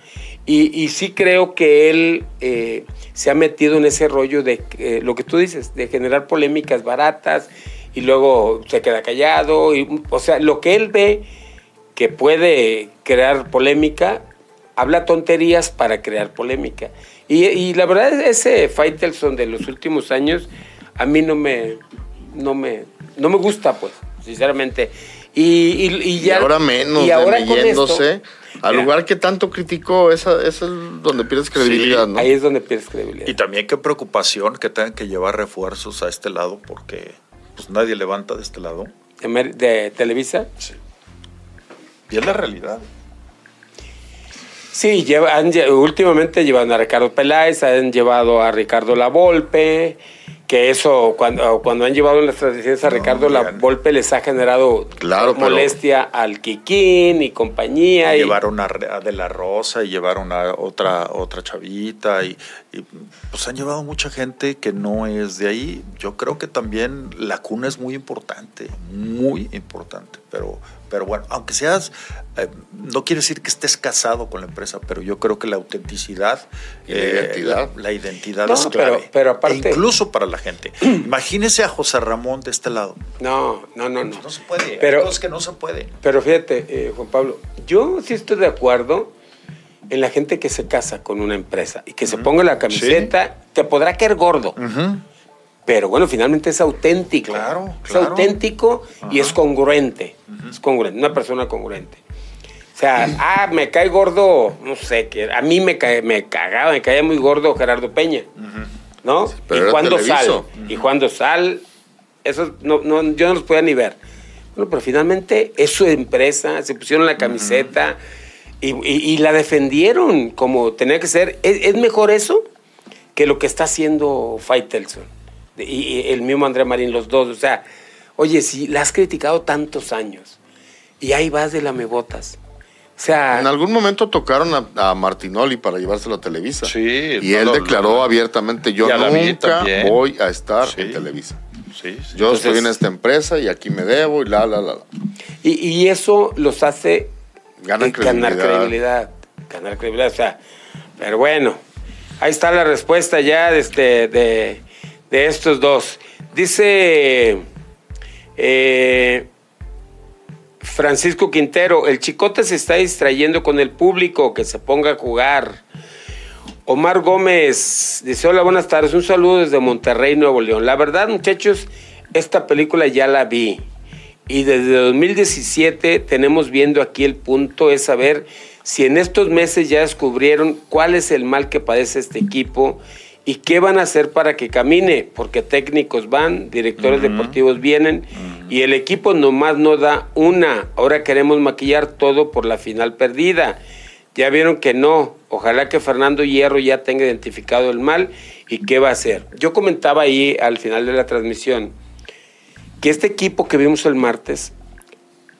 Y, y sí creo que él eh, se ha metido en ese rollo de eh, lo que tú dices, de generar polémicas baratas y luego se queda callado. O sea, lo que él ve que puede crear polémica, habla tonterías para crear polémica. Y, y la verdad, ese Faitelson de los últimos años, a mí no me, no me, no me gusta, pues, sinceramente. Y, y, y Y ya, ahora menos, y ahora esto-. Al Mira, lugar que tanto criticó, esa, esa es donde pierdes credibilidad, ¿no? Ahí es donde pierdes credibilidad. Y también qué preocupación que tengan que llevar refuerzos a este lado porque pues nadie levanta de este lado. de, Televisa. Y es la realidad. Sí, lleva, han lle- últimamente llevan a Ricardo Peláez, han llevado a Ricardo Lavolpe, que eso, cuando, cuando han llevado las transmisiones a No, Ricardo ya- Lavolpe les ha generado Claro, molestia al Kikín y compañía. y- llevaron a, a De la Rosa y llevaron a otra, otra chavita y, y, pues han llevado mucha gente que no es de ahí. Yo creo que también la cuna es muy importante, muy importante, pero, pero bueno, aunque seas, eh, no quiere decir que estés casado con la empresa, pero yo creo que la autenticidad, Y la identidad. la, la identidad No, es clave. pero aparte- E incluso para la gente. Imagínese a José Ramón de este lado. No, no, no, no. No se puede, Pero- hay cosas que no se pueden. Pero fíjate, eh, Juan Pablo, yo sí estoy de acuerdo en la gente que se casa con una empresa y que se ponga la camiseta, te podrá caer gordo. Pero bueno, finalmente es auténtico. Claro, Es claro. auténtico y es congruente. Es congruente, una persona congruente. O sea, ah, me cae gordo, no sé, que a mí me, cae, me cagaba, me caía muy gordo Gerardo Peña. ¿No? pero y cuando sal, y cuando sal, eso no, no, yo no los podía ni ver. Bueno, pero finalmente es su empresa, se pusieron la camiseta y, y- y la defendieron como tenía que ser. ¿Es, es mejor eso que lo que está haciendo Faitelson y, y el mismo André Marín, los dos. O sea, oye, si la has criticado tantos años y ahí vas de lamebotas. O sea, En algún momento tocaron a, a Martinoli para llevárselo a Televisa. Sí, Y no él lo- declaró lo- abiertamente, yo nunca voy a estar Sí. en Televisa. Sí, sí. Yo Entonces- estoy en esta empresa y aquí me debo y la, la, la. la. y, y eso los hace eh, ganar credibilidad. credibilidad. Ganar credibilidad, o sea, pero bueno, ahí está la respuesta ya de, este, de, de estos dos. Dice eh, Francisco Quintero, el chicote se está distrayendo con el público, que se ponga a jugar. Omar Gómez dice, hola, buenas tardes, un saludo desde Monterrey, Nuevo León. La verdad, muchachos, esta película ya la vi. Y desde 2017 tenemos viendo aquí el punto es saber si en estos meses ya descubrieron cuál es el mal que padece este equipo y qué van a hacer para que camine, porque técnicos van, directores deportivos vienen y el equipo nomás no da una. Ahora queremos maquillar todo por la final perdida. Ya vieron que no. Ojalá que Fernando Hierro ya tenga identificado el mal y qué va a hacer. Yo comentaba ahí al final de la transmisión que este equipo que vimos el martes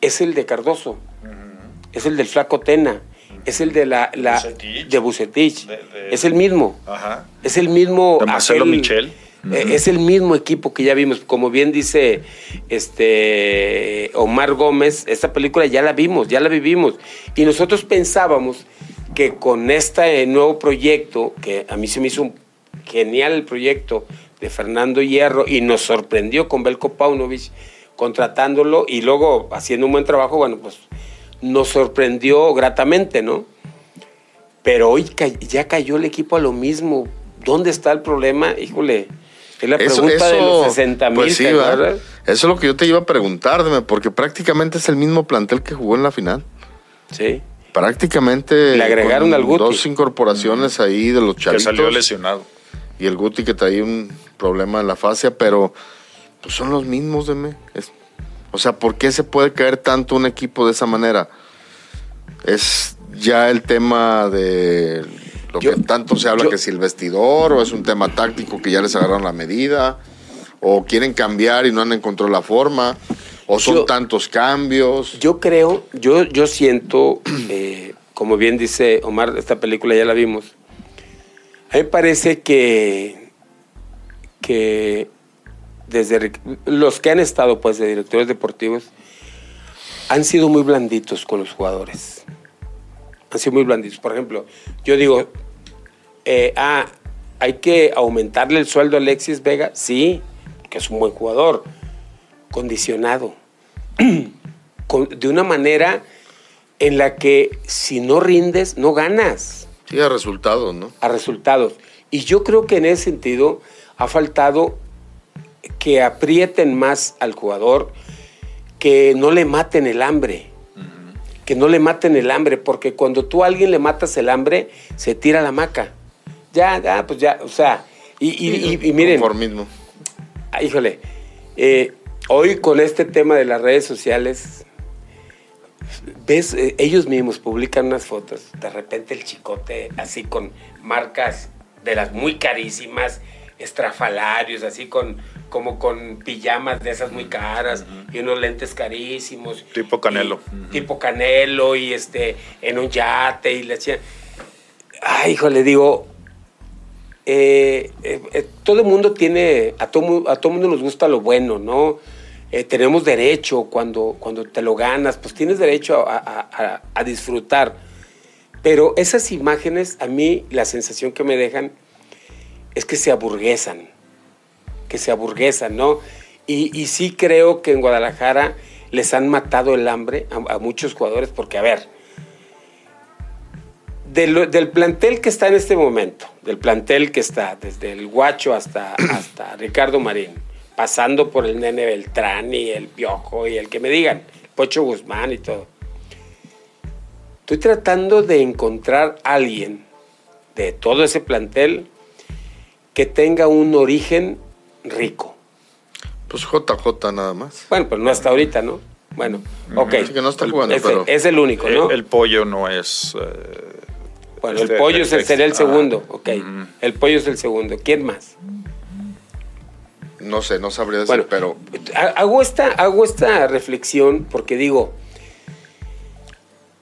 es el de Cardoso, es el del Flaco Tena, es el de la, la Bucetich. de Bucetich, De- de- es el mismo, Ajá. es el mismo De Marcelo aquel- Michel. eh, Es el mismo equipo que ya vimos, como bien dice este Omar Gómez, esta película ya la vimos, ya la vivimos y nosotros pensábamos que con este nuevo proyecto, que a mí se me hizo un genial el proyecto de Fernando Hierro y nos sorprendió con Belko Paunovic contratándolo y luego haciendo un buen trabajo, bueno, pues nos sorprendió gratamente, ¿no? Pero hoy ya cayó el equipo a lo mismo. ¿Dónde está el problema? Híjole, es la pregunta de los 60 mil. pues sí, ¿verdad? Eso es lo que yo te iba a preguntar, dime, porque prácticamente es el mismo plantel que jugó en la final. Sí. Prácticamente Le agregaron al Guti. dos incorporaciones ahí de los Que chavitos. salió lesionado. y el Guti que traía un problema en la fascia, pero pues son los mismos, deme. Es- o sea, ¿por qué se puede caer tanto un equipo de esa manera? Es ya el tema de lo Yo- que tanto se habla yo- que si el vestidor o es un tema táctico que ya les agarraron la medida o quieren cambiar y no han encontrado la forma o son Yo- tantos cambios. Yo creo, yo, yo siento, eh, como bien dice Omar, esta película ya la vimos. A mí me parece que, que desde los que han estado pues de directores deportivos han sido muy blanditos con los jugadores. Han sido muy blanditos. Por ejemplo, yo digo, eh, ah, hay que aumentarle el sueldo a Alexis Vega. Sí, que es un buen jugador, condicionado. de una manera en la que si no rindes, no ganas. Sí, a resultados, ¿no? A resultados. Y yo creo que en ese sentido ha faltado que aprieten más al jugador, que no le maten el hambre. Que no le maten el hambre, porque cuando tú a alguien le matas el hambre, se tira la maca. Ya, ya, pues ya, o sea, y, y, y, miren. mismo. Ah, híjole, eh, hoy con este tema de las redes sociales, ves, eh, ellos mismos publican unas fotos, de repente el chicote así con marcas de las muy carísimas, estrafalarios, así con como con pijamas de esas muy caras y unos lentes carísimos. Tipo Canelo. Tipo Canelo y este en un yate y le decían, ay, hijo, le digo, eh, eh, todo el mundo tiene, a todo, a todo mundo nos gusta lo bueno, ¿no? Eh, tenemos derecho cuando, cuando te lo ganas, pues tienes derecho a, a, disfrutar. Pero esas imágenes, a mí la sensación que me dejan es que se aburguesan, que se aburguesan, ¿no? Y, sí creo que en Guadalajara les han matado el hambre a, muchos jugadores, porque a ver, del, del, plantel que está en este momento, del plantel que está desde el Guacho hasta, hasta Ricardo Marín, pasando por el Nene Beltrán y el Piojo y el que me digan, Pocho Guzmán y todo. Estoy tratando de encontrar a alguien de todo ese plantel que tenga un origen rico. Pues JJ nada más. Bueno, pues no hasta ahorita, ¿no? Bueno, ok. que no está jugando, es, pero... es el único, ¿no? El, pollo no es... Eh, bueno, el pollo es el, sería el segundo, ok. El pollo es el segundo. ¿Quién más? No sé, no sabría decir, pero... Hago esta, hago esta reflexión porque digo,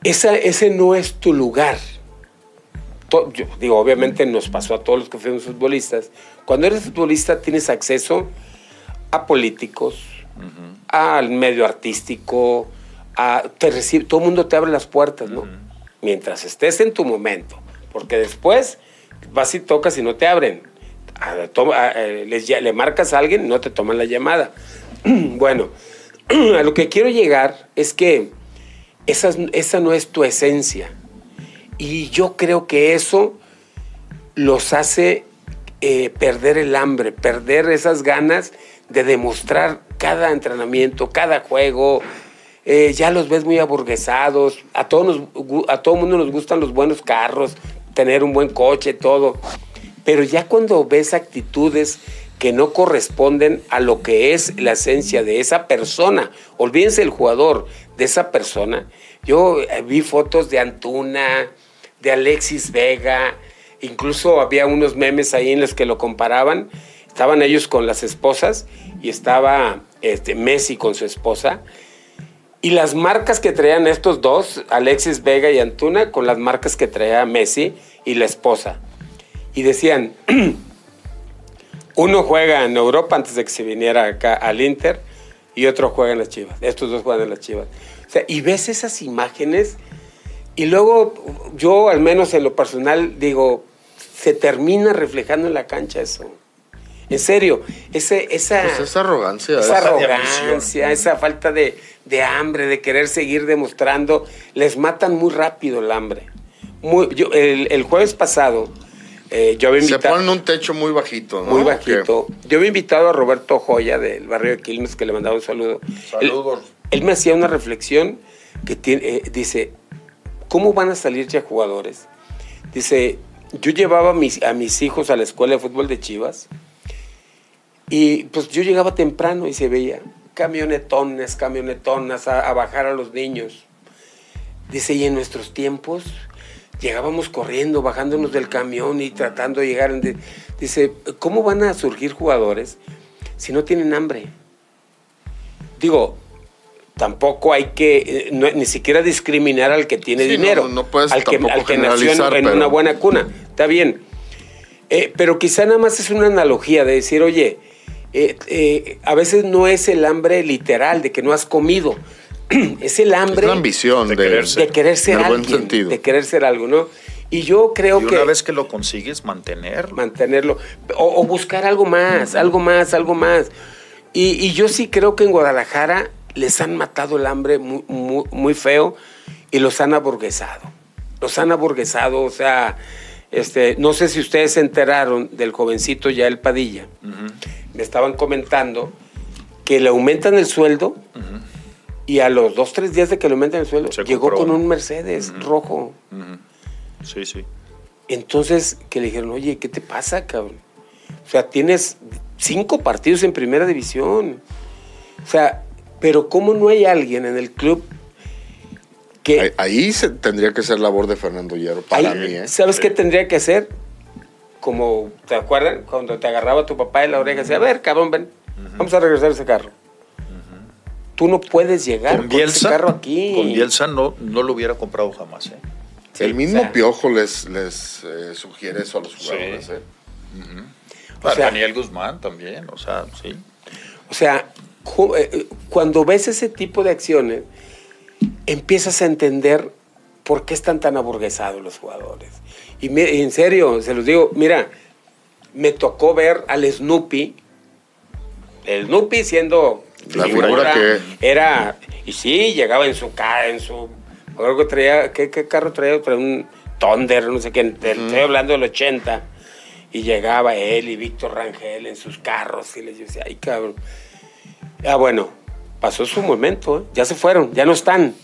esa, ese no es tu lugar. Yo digo, obviamente nos pasó a todos los que fuimos futbolistas. Cuando eres futbolista tienes acceso a políticos, al medio artístico, a, te recibe, todo el mundo te abre las puertas, ¿no? Mientras estés en tu momento, porque después vas y tocas y no te abren le marcas a alguien, no te toman la llamada. bueno, a lo que quiero llegar es que esa, esa no es tu esencia. Y yo creo que eso los hace eh, perder el hambre, perder esas ganas de demostrar cada entrenamiento, cada juego. Eh, ya los ves muy aburguesados. A todos a todo mundo nos gustan los buenos carros, tener un buen coche, todo. Pero ya cuando ves actitudes que no corresponden a lo que es la esencia de esa persona, olvídense el jugador, de esa persona. Yo eh, vi fotos de Antuna, Alexis Vega, incluso había unos memes ahí en los que lo comparaban. Estaban ellos con las esposas y estaba este, Messi con su esposa. Y las marcas que traían estos dos, Alexis Vega y Antuna, con las marcas que traía Messi y la esposa y decían, uno juega en Europa antes de que se viniera acá al Inter y otro juega en las Chivas. Estos dos juegan en las Chivas. Y ves esas imágenes y luego yo, al menos en lo personal, digo, se termina reflejando en la cancha eso. En serio, ese, esa, pues esa arrogancia, esa, arrogancia, esa falta de, de, hambre, de querer seguir demostrando, les matan muy rápido el hambre. Muy, yo, el, el jueves pasado, eh, yo Se ponen un techo muy bajito, ¿no? Muy bajito. Yo había invitado a Roberto Joya del barrio de Quilmes, que le mandaba un saludo. Saludos. Él, me hacía una reflexión que tiene, eh, dice, ¿cómo van a salir ya jugadores? Dice, yo llevaba a mis, a mis hijos a la escuela de fútbol de Chivas y pues yo llegaba temprano y se veía camionetones, camionetonas a bajar a los niños. Dice, y en nuestros tiempos llegábamos corriendo, bajándonos del camión y tratando de llegar. Dice, ¿cómo van a surgir jugadores si no tienen hambre? Digo, tampoco hay que eh, ni siquiera discriminar al que tiene dinero, no, puedes al que, al que nació en, una buena cuna. Está bien. Eh, pero quizá nada más es una analogía de decir, oye, eh, eh, a veces no es el hambre literal de que no has comido, es el hambre Es la ambición de, de querer de querer ser en el buen alguien, sentido. de querer ser algo, ¿no? Y yo creo Y que una vez que lo consigues, mantenerlo. mantenerlo o, o buscar algo más, algo más, algo más. Y, y yo sí creo que en Guadalajara les han matado el hambre muy, muy, muy feo y los han aburguesado. Los han aburguesado, o sea, este, no sé si ustedes se enteraron del jovencito Yael Padilla. Me estaban comentando que le aumentan el sueldo y a los dos, tres días de que le aumentan el sueldo, Se llegó compró. con un Mercedes rojo. Sí, sí. Entonces, que le dijeron, oye, ¿qué te pasa, cabrón? O sea, tienes cinco partidos en primera división. O sea, pero ¿cómo no hay alguien en el club que... Ahí, ahí se- tendría que ser labor de Fernando Hierro, para ahí- mí. ¿eh? ¿Sabes qué tendría que hacer? Como, ¿te acuerdan? Cuando te agarraba tu papá en la oreja y decía, a ver, cabrón, ven, vamos a regresar ese carro. Tú no puedes llegar Con con, ese Bielsa, carro aquí. con Bielsa no, no lo hubiera comprado jamás. ¿eh? Sí, el mismo o sea, Piojo les, les eh, sugiere eso a los jugadores. Sí. ¿eh? O Ah, sea- Daniel Guzmán también, o sea, sí. O sea, cuando ves ese tipo de acciones, empiezas a entender por qué están tan aburguesados los jugadores. Y, en serio, se los digo, mira, me tocó ver al Snoopy, el Snoopy siendo La figura que- era, y sí, llegaba en su ca- en su, acuerdo que traía, ¿qué, qué carro traía? Traía un Thunder, no sé qué, te- estoy hablando del 80, y llegaba él y Víctor Rangel en sus carros, y les decía, ay cabrón. Ah, bueno, pasó su momento, ¿eh? ya se fueron, ya no están.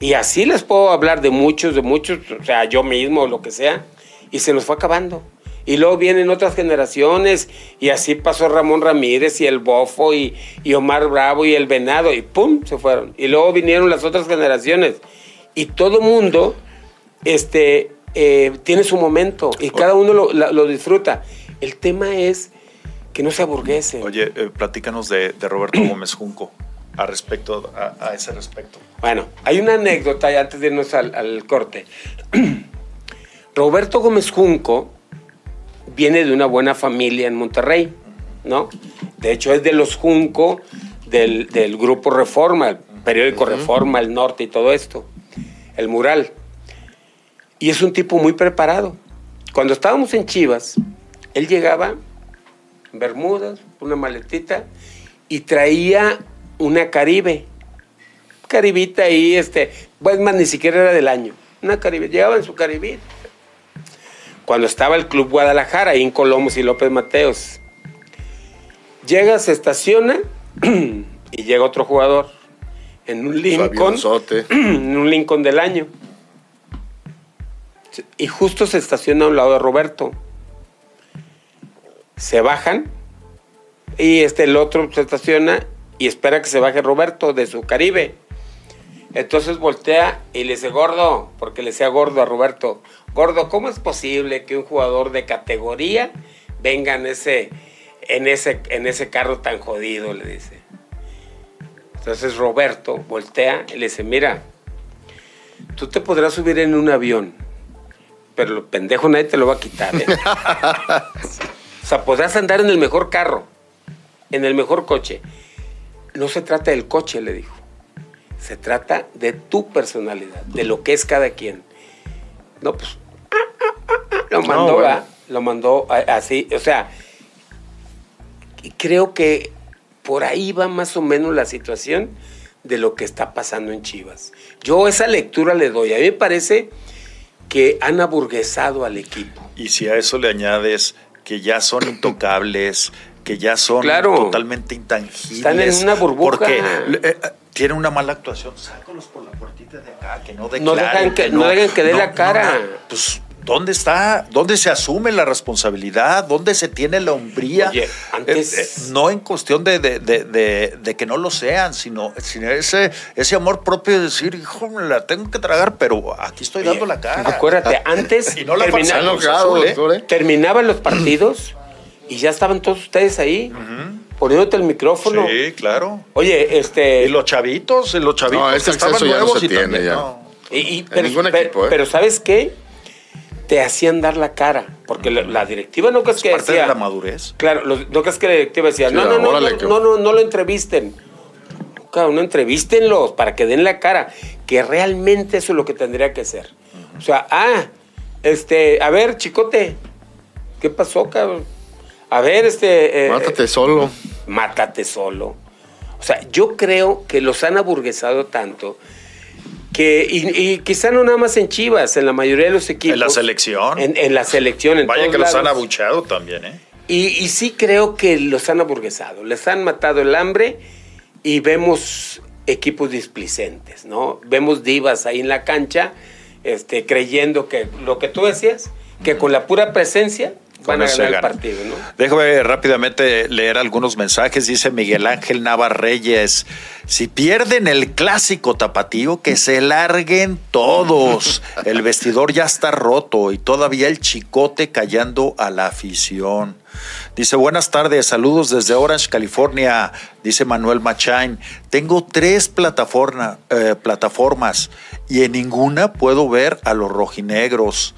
Y así les puedo hablar de muchos, de muchos, o sea, yo mismo, o lo que sea, y se nos fue acabando. Y luego vienen otras generaciones, y así pasó Ramón Ramírez, y el Bofo, y, y Omar Bravo, y el Venado, y ¡pum! se fueron. Y luego vinieron las otras generaciones. Y todo mundo este, eh, tiene su momento, y cada uno lo, lo disfruta. El tema es que no se aburguesen. Oye, eh, platícanos de, de Roberto Gómez Junco a, respecto, a, a ese respecto. Bueno, hay una anécdota y antes de irnos al, al corte. Roberto Gómez Junco viene de una buena familia en Monterrey, ¿no? De hecho, es de los Junco del, del grupo Reforma, el periódico Reforma, el Norte y todo esto, el mural. Y es un tipo muy preparado. Cuando estábamos en Chivas, él llegaba Bermudas, una maletita, y traía una Caribe. Caribita ahí, este, pues más ni siquiera era del año. Una Caribe, llegaba en su Caribita. Cuando estaba el Club Guadalajara, ahí en Colomos y López Mateos. Llega, se estaciona y llega otro jugador en un Lincoln. En un Lincoln del año. Y justo se estaciona a un lado de Roberto. Se bajan y este el otro se estaciona y espera que se baje Roberto de su Caribe. Entonces voltea y le dice, gordo, porque le decía gordo a Roberto, gordo, ¿cómo es posible que un jugador de categoría venga en ese, en ese, en ese carro tan jodido? Le dice. Entonces Roberto voltea y le dice, mira, tú te podrás subir en un avión, pero lo pendejo nadie te lo va a quitar. ¿eh? o sea, podrás andar en el mejor carro, en el mejor coche. No se trata del coche, le dijo. Se trata de tu personalidad, de lo que es cada quien. No, pues. Lo mandó, bueno. ¿verdad? Lo mandó así. O sea, creo que por ahí va más o menos la situación de lo que está pasando en Chivas. Yo esa lectura le doy. A mí me parece que han aburguesado al equipo. Y si a eso le añades que ya son intocables, que ya son Claro. totalmente intangibles. Están en una burbuja. Porque eh, eh, tienen una mala actuación. Sácalos por la puertita de acá, que no declaren. No dejan que- no dejan que dé la cara. pues, ¿dónde está? ¿Dónde se asume la responsabilidad? ¿Dónde se tiene la hombría? Oye, antes- Eh, eh, no en cuestión de, de- de- de- de que no lo sean, sino, sino ese, ese amor propio de decir, hijo, me la tengo que tragar, pero aquí estoy Oye, dando la cara. Acuérdate, antes Y no la termina- Está Cruz enojado, Azul, ¿eh? ¿eh? terminaban los partidos y ya estaban todos ustedes ahí, poniéndote el micrófono. Sí, claro. Oye, este. Y los chavitos, y los chavitos No, ese que estaban acceso ya no nuevos se y tiene también, ya. no. y- y- pero, ningún pero- equipo, ¿eh? pero ¿sabes qué? Te hacían dar la cara. Porque la, directiva no crees es que parte decía. de la madurez. Claro, no crees que la directiva decía, no, no, no, no, no, no, no lo entrevisten. Claro, no entrevístenlos para que den la cara. Que realmente eso es lo que tendría que ser. O sea, ah, este, a ver, chicote, ¿qué pasó, cabrón? A ver, este. Eh, mátate solo. Mátate solo. O sea, yo creo que los han aburguesado tanto que, y, quizá no nada más en Chivas, en la mayoría de los equipos. En la selección. En, la selección, en Vaya que los han abucheado también, ¿eh? Y, y, sí creo que los han aburguesado, les han matado el hambre y vemos equipos displicentes, ¿no? Vemos divas ahí en la cancha, este, creyendo que lo que tú decías, que con la pura presencia van a ganar el partido, ¿no? Déjame rápidamente leer algunos mensajes. Dice Miguel Ángel Navarreyes, si pierden el clásico tapatío, que se larguen todos. El vestidor ya está roto y todavía el chicote callando a la afición. Dice, buenas tardes, saludos desde Orange, California. Dice Manuel Machain, tengo tres eh, plataformas y en ninguna puedo ver a los rojinegros.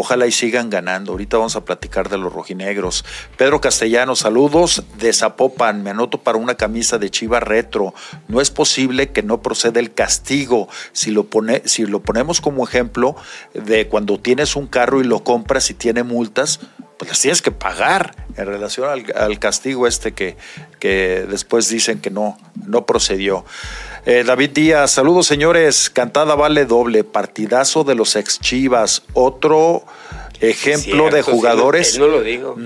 Ojalá y sigan ganando. Ahorita vamos a platicar de los rojinegros. Pedro Castellanos, saludos de Zapopan. Me anoto para una camisa de Chiva Retro. No es posible que no proceda el castigo. Si lo, pone, si lo ponemos como ejemplo de cuando tienes un carro y lo compras y tiene multas, pues las tienes que pagar en relación al, castigo este que, que después dicen que no, no procedió. Eh, David Díaz, saludos señores, cantada vale doble, partidazo de los ex Chivas, otro ejemplo de jugadores. no lo digo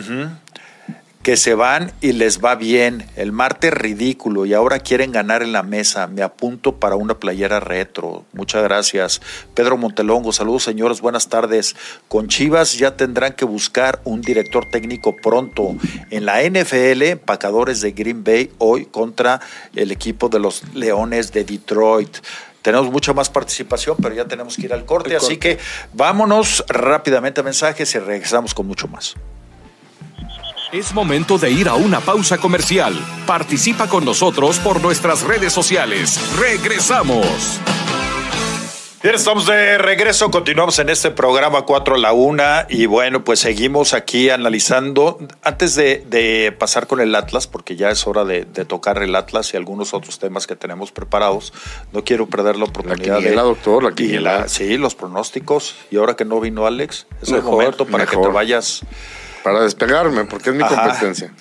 que se van y les va bien. El martes ridículo y ahora quieren ganar en la mesa. Me apunto para una playera retro. Muchas gracias. Pedro Montelongo, saludos señores, buenas tardes. Con Chivas ya tendrán que buscar un director técnico pronto. En la NFL, empacadores de Green Bay hoy contra el equipo de los Leones de Detroit. Tenemos mucha más participación, pero ya tenemos que ir al corte, así que vámonos rápidamente a mensajes y regresamos con mucho más. Es momento de ir a una pausa comercial. Participa con nosotros por nuestras redes sociales. Regresamos. Bien, estamos de regreso, continuamos en este programa 4 a la 1 y bueno, pues seguimos aquí analizando, antes de, pasar con el Atlas, porque ya es hora de, tocar el Atlas y algunos otros temas que tenemos preparados, no quiero perder la oportunidad la de... doctor, la quiniela. sí, los pronósticos y ahora que no vino Alex, es el momento para que te vayas para despegarme, porque es mi competencia.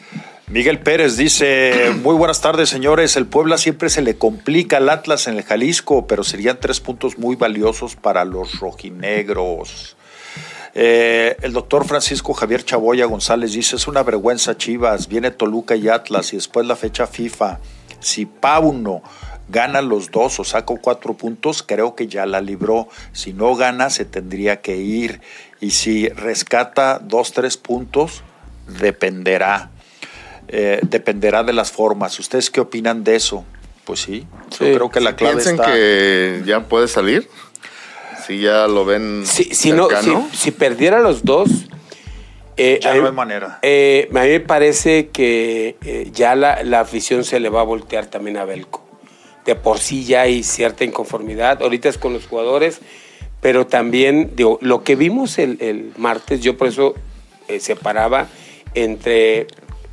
Miguel Pérez dice, muy buenas tardes señores, el Puebla siempre se le complica al Atlas en el Jalisco, pero serían tres puntos muy valiosos para los rojinegros. Eh, el doctor Francisco Javier Chaboya González dice, es una vergüenza Chivas, viene Toluca y Atlas y después la fecha FIFA. Si Pauno gana los dos o saca cuatro puntos, creo que ya la libró. Si no gana, se tendría que ir. Y si rescata dos, tres puntos, dependerá. Eh, dependerá de las formas. ¿Ustedes qué opinan de eso? Pues sí, yo creo que la clave ¿Piensan que ya puede salir? Si ya lo ven si, no, si, perdiera los dos... Eh, ya no hay manera. Eh, a mí me parece que ya la, la afición se le va a voltear también a Belco de por sí ya hay cierta inconformidad. Ahorita es con los jugadores, pero también, digo, lo que vimos el, martes, yo por eso eh, separaba entre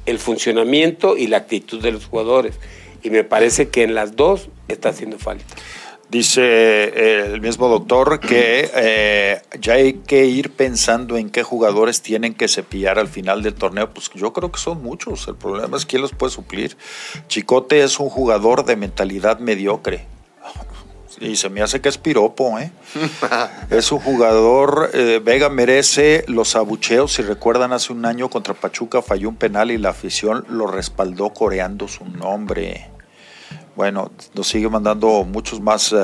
el funcionamiento y la actitud de los jugadores. Y me parece que en las dos está haciendo falta. Dice eh, el mismo doctor que eh, ya hay que ir pensando en qué jugadores tienen que cepillar al final del torneo. Pues yo creo que son muchos. El problema es quién los puede suplir. Chicote es un jugador de mentalidad mediocre. Y se me hace que es piropo, ¿eh? es un jugador. Eh, Vega merece los abucheos. Si recuerdan, hace un año contra Pachuca falló un penal y la afición lo respaldó coreando su nombre. Bueno, nos sigue mandando muchos más eh,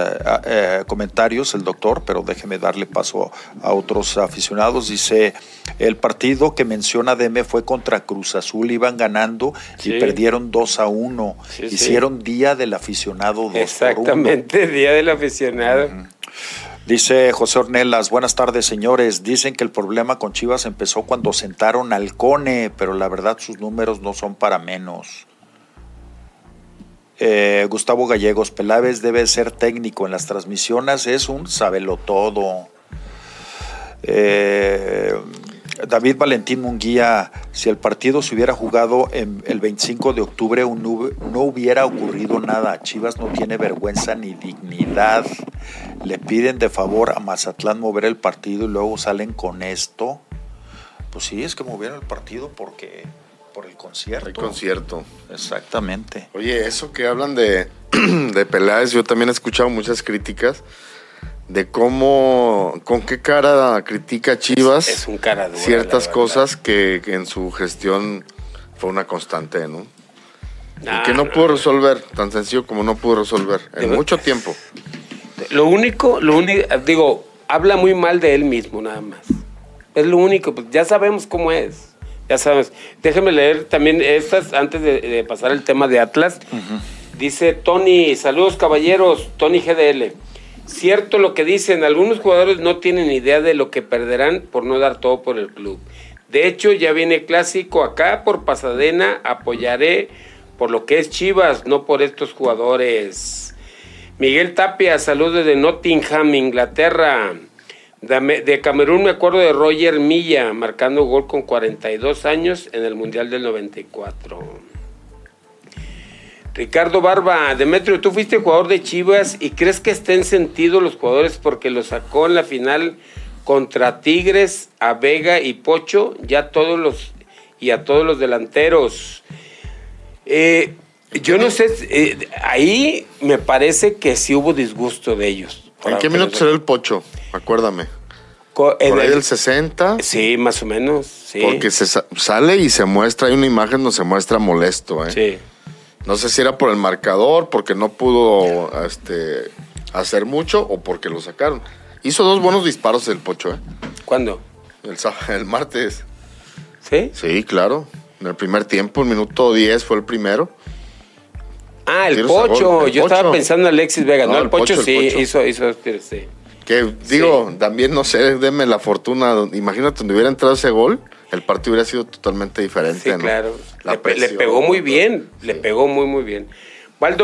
eh, comentarios el doctor, pero déjeme darle paso a otros aficionados. Dice, el partido que menciona Deme fue contra Cruz Azul, iban ganando y perdieron 2 a 1. Hicieron Día del Aficionado 2 Exactamente, Día del Aficionado. Dice José Ornelas, buenas tardes señores. Dicen que el problema con Chivas empezó cuando sentaron al Cone, pero la verdad sus números no son para menos. Eh, Gustavo Gallegos, Peláez debe ser técnico en las transmisiones, es un sabelo todo. Eh, David Valentín Munguía, si el partido se hubiera jugado el 25 de octubre, no hubiera ocurrido nada. Chivas no tiene vergüenza ni dignidad. Le piden de favor a Mazatlán mover el partido y luego salen con esto. Pues sí, es que movieron el partido porque por el concierto. El concierto. Exactamente. Oye, eso que hablan de, de Peláez, yo también he escuchado muchas críticas de cómo, con qué cara critica Chivas es, un cara ciertas cosas que, en su gestión fue una constante, ¿no? y que no, pudo resolver, tan sencillo como no pudo resolver, en mucho tiempo. Lo único, lo único, digo, habla muy mal de él mismo, nada más. Es lo único, pues ya sabemos cómo es. Ya sabes. Déjeme leer también estas antes de, pasar el tema de Atlas. Dice Tony, saludos caballeros, Tony GDL. Cierto lo que dicen, algunos jugadores no tienen idea de lo que perderán por no dar todo por el club. De hecho, ya viene clásico acá por Pasadena, apoyaré por lo que es Chivas, no por estos jugadores. Miguel Tapia, saludos de Nottingham, Inglaterra. De Camerún me acuerdo de Roger Milla, marcando gol con 42 años en el Mundial del 94. Ricardo Barba, Demetrio, tú fuiste jugador de Chivas y crees que estén sentido los jugadores porque lo sacó en la final contra Tigres, a Vega y Pocho, ya todos los y a todos los delanteros. Eh, yo no sé, eh, ahí me parece que sí hubo disgusto de ellos. ¿En qué minuto será el Pocho? Acuérdame. Por ahí del 60. Sí, más o menos. Sí. Porque se sale y se muestra, hay una imagen donde se muestra molesto. ¿eh? Sí. No sé si era por el marcador, porque no pudo este, hacer mucho o porque lo sacaron. Hizo dos buenos disparos el Pocho, ¿eh? ¿Cuándo? El, el martes. ¿Sí? Sí, claro. En el primer tiempo, el minuto 10 fue el primero. Ah, el Pocho. Yo estaba pensando en Alexis Vega. No, el, Pocho, sí, hizo, hizo, sí. Que digo, también no sé, deme la fortuna. Imagínate donde hubiera entrado ese gol el partido hubiera sido totalmente diferente. Sí, claro. Le, pegó muy bien, le pegó muy, muy bien.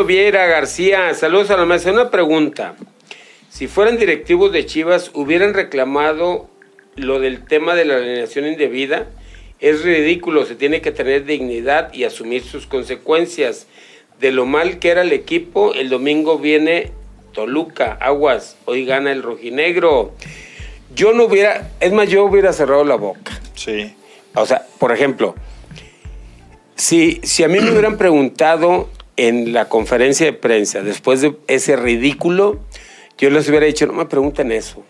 Viera García, saludos a la mesa. Una pregunta. Si fueran directivos de Chivas, ¿hubieran reclamado lo del tema de la alineación indebida? Es ridículo, se tiene que tener dignidad y asumir sus consecuencias. De lo mal que era el equipo, el domingo viene Toluca, Aguas, hoy gana el rojinegro. Yo no hubiera, es más, yo hubiera cerrado la boca. Sí. O sea, por ejemplo, si, si a mí me hubieran preguntado en la conferencia de prensa, después de ese ridículo, yo les hubiera dicho, no me pregunten eso.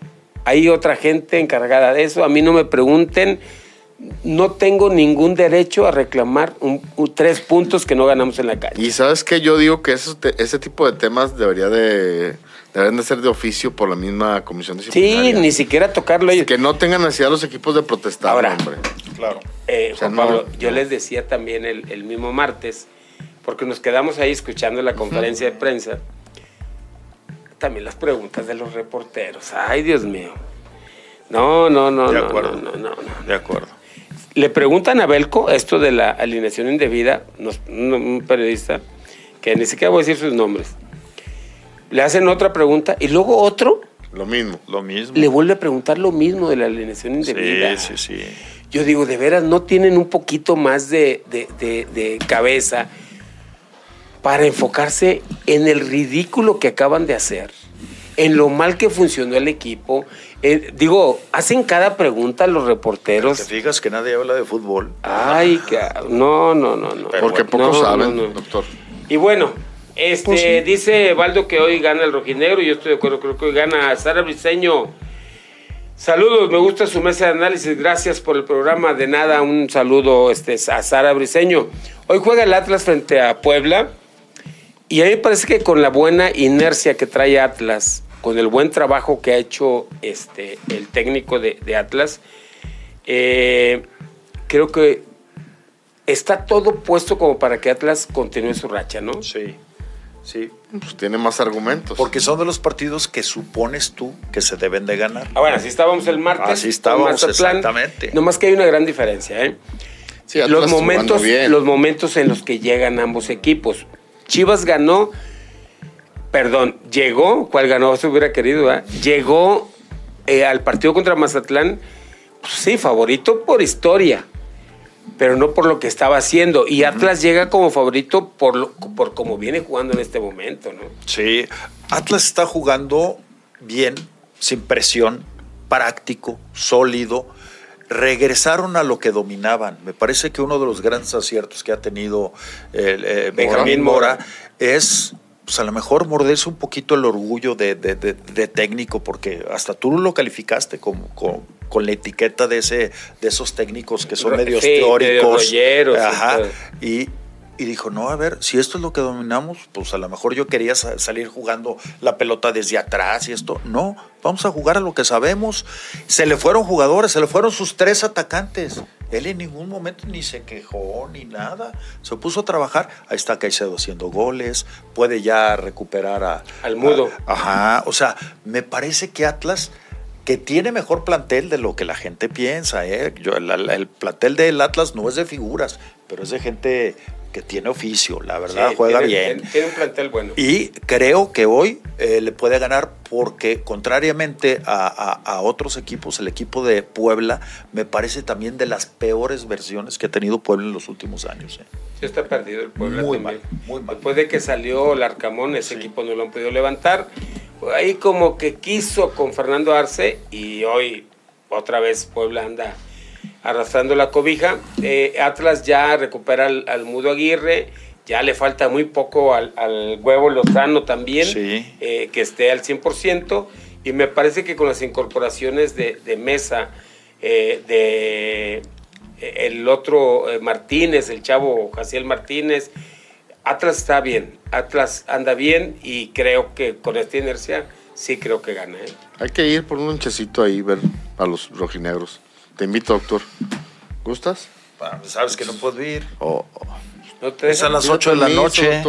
Hay otra gente encargada de eso, a mí no me pregunten, no tengo ningún derecho a reclamar tres puntos que no ganamos en la calle. Y sabes que yo digo que ese tipo de temas debería de Deben de ser de oficio por la misma comisión disciplinaria. Sí, ni siquiera tocarlo ellos. Que no tengan necesidad los equipos de protestar, Ahora, hombre. Claro. Eh, Juan Pablo, yo les decía también el, mismo martes, porque nos quedamos ahí escuchando la conferencia de prensa, también las preguntas de los reporteros. Ay, Dios mío. No, no, no. De no, acuerdo. No, no, De acuerdo. Le preguntan a Belco esto de la alineación indebida, un periodista, que ni siquiera voy a decir sus nombres le hacen otra pregunta y luego otro. Lo mismo. Lo mismo. Le vuelve a preguntar lo mismo de la alineación indebida. Sí, sí, sí. Yo digo, de veras, no tienen un poquito más de, cabeza para enfocarse en el ridículo que acaban de hacer, en lo mal que funcionó el equipo. Eh, digo, hacen cada pregunta los reporteros. ¿Te fijas que nadie habla de fútbol? Ay, no, no, no, no. Porque pocos saben, doctor. Y bueno, este, pues dice Valdo que hoy gana el rojinegro, yo estoy de acuerdo, creo que hoy gana Sara Briseño. Saludos, me gusta su mesa de análisis, gracias por el programa, de nada, un saludo este, a Sara Briseño. Hoy juega el Atlas frente a Puebla y a mí me parece que con la buena inercia que trae Atlas, con el buen trabajo que ha hecho este, el técnico de, Atlas, eh, creo que está todo puesto como para que Atlas continúe su racha, ¿no? Sí. Sí. Pues tiene más argumentos. Porque son de los partidos que supones tú que se deben de ganar. Ah, bueno, así estábamos el martes. Así estábamos, exactamente. Nomás que hay una gran diferencia, ¿eh? Sí, los momentos, los momentos en los que llegan ambos equipos. Chivas ganó, perdón, llegó, ¿cuál ganó? Se hubiera querido, ¿eh? Llegó eh, al partido contra Mazatlán, pues sí, favorito por historia, pero no por lo que estaba haciendo. Y Atlas llega como favorito por, lo, por cómo viene jugando en este momento, ¿no? Sí, Atlas está jugando bien, sin presión, práctico, sólido. Regresaron a lo que dominaban. Me parece que uno de los grandes aciertos que ha tenido el, eh, Benjamín Mora, Mora es pues a lo mejor morderse un poquito el orgullo de, de, de, técnico, porque hasta tú lo calificaste como, con, la etiqueta de ese de esos técnicos que son medios teóricos. Ajá, y, y dijo, no, a ver, si esto es lo que dominamos, pues a lo mejor yo quería salir jugando la pelota desde atrás y esto. No, vamos a jugar a lo que sabemos. Se le fueron jugadores, se le fueron sus tres atacantes. Él en ningún momento ni se quejó ni nada. Se puso a trabajar. Ahí está Caicedo haciendo goles. Puede ya recuperar a. Al mudo. ajá. O sea, me parece que Atlas que tiene mejor plantel de lo que la gente piensa. ¿eh? Yo, el, el, plantel del Atlas no es de figuras, pero es de gente que tiene oficio, la verdad, juega bien. Tiene, un plantel bueno. Y creo que hoy eh, le puede ganar porque, contrariamente a, otros equipos, el equipo de Puebla me parece también de las peores versiones que ha tenido Puebla en los últimos años. ¿eh? Sí, está perdido el Puebla. Muy mal, muy mal. Después de que salió el Arcamón, ese equipo no lo han podido levantar. Ahí como que quiso con Fernando Arce y hoy otra vez Puebla anda arrastrando la cobija. Eh, Atlas ya recupera al, Mudo Aguirre, ya le falta muy poco al, huevo Lozano también, eh, que esté al 100%, y me parece que con las incorporaciones de, Mesa, eh, de el otro Martínez, el chavo Jaciel Martínez, Atlas está bien, Atlas anda bien y creo que con esta inercia sí creo que gana. Hay que ir por un lonchecito ahí, ver a los rojinegros. Te invito, doctor. ¿Gustas? sabes que no puedo ir. Oh, es a las 8 de la noche.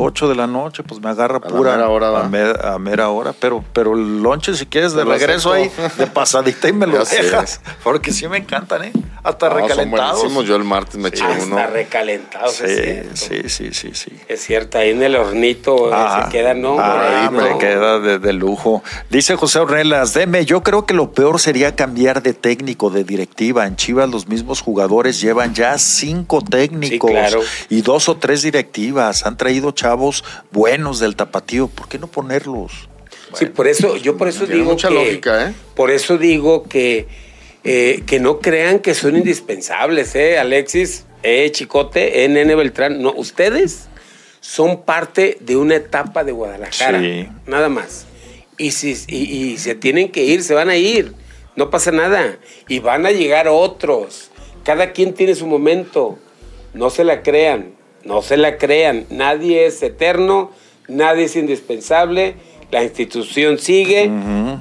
8 de la noche, pues me agarra pura. Mera hora, a, mera, hora, pero, pero el lonche, si quieres, de regreso ahí, de pasadita y me lo dejas. Porque sí me encantan, ¿eh? Hasta recalentados. Yo el martes me eché uno. Hasta recalentados, sí, sí, sí, sí, sí. Es cierto, ahí en el hornito eh, se queda, ¿no? Ah, me queda de, lujo. Dice José Ornelas, deme, yo creo que lo peor sería cambiar de técnico, de directiva. En Chivas los mismos jugadores llevan ya cinco técnicos. claro y dos o tres directivas. Han traído chavos buenos del tapatío. ¿Por qué no ponerlos? Sí, por eso, yo por eso digo mucha lógica, ¿eh? Por eso digo que, eh, que no crean que son indispensables, ¿eh? Alexis, eh, Chicote, eh, Nene Beltrán. No, ustedes son parte de una etapa de Guadalajara. Nada más. Y si y se tienen que ir, se van a ir. No pasa nada. Y van a llegar otros. Cada quien tiene su momento. No se la crean, no se la crean. Nadie es eterno, nadie es indispensable. La institución sigue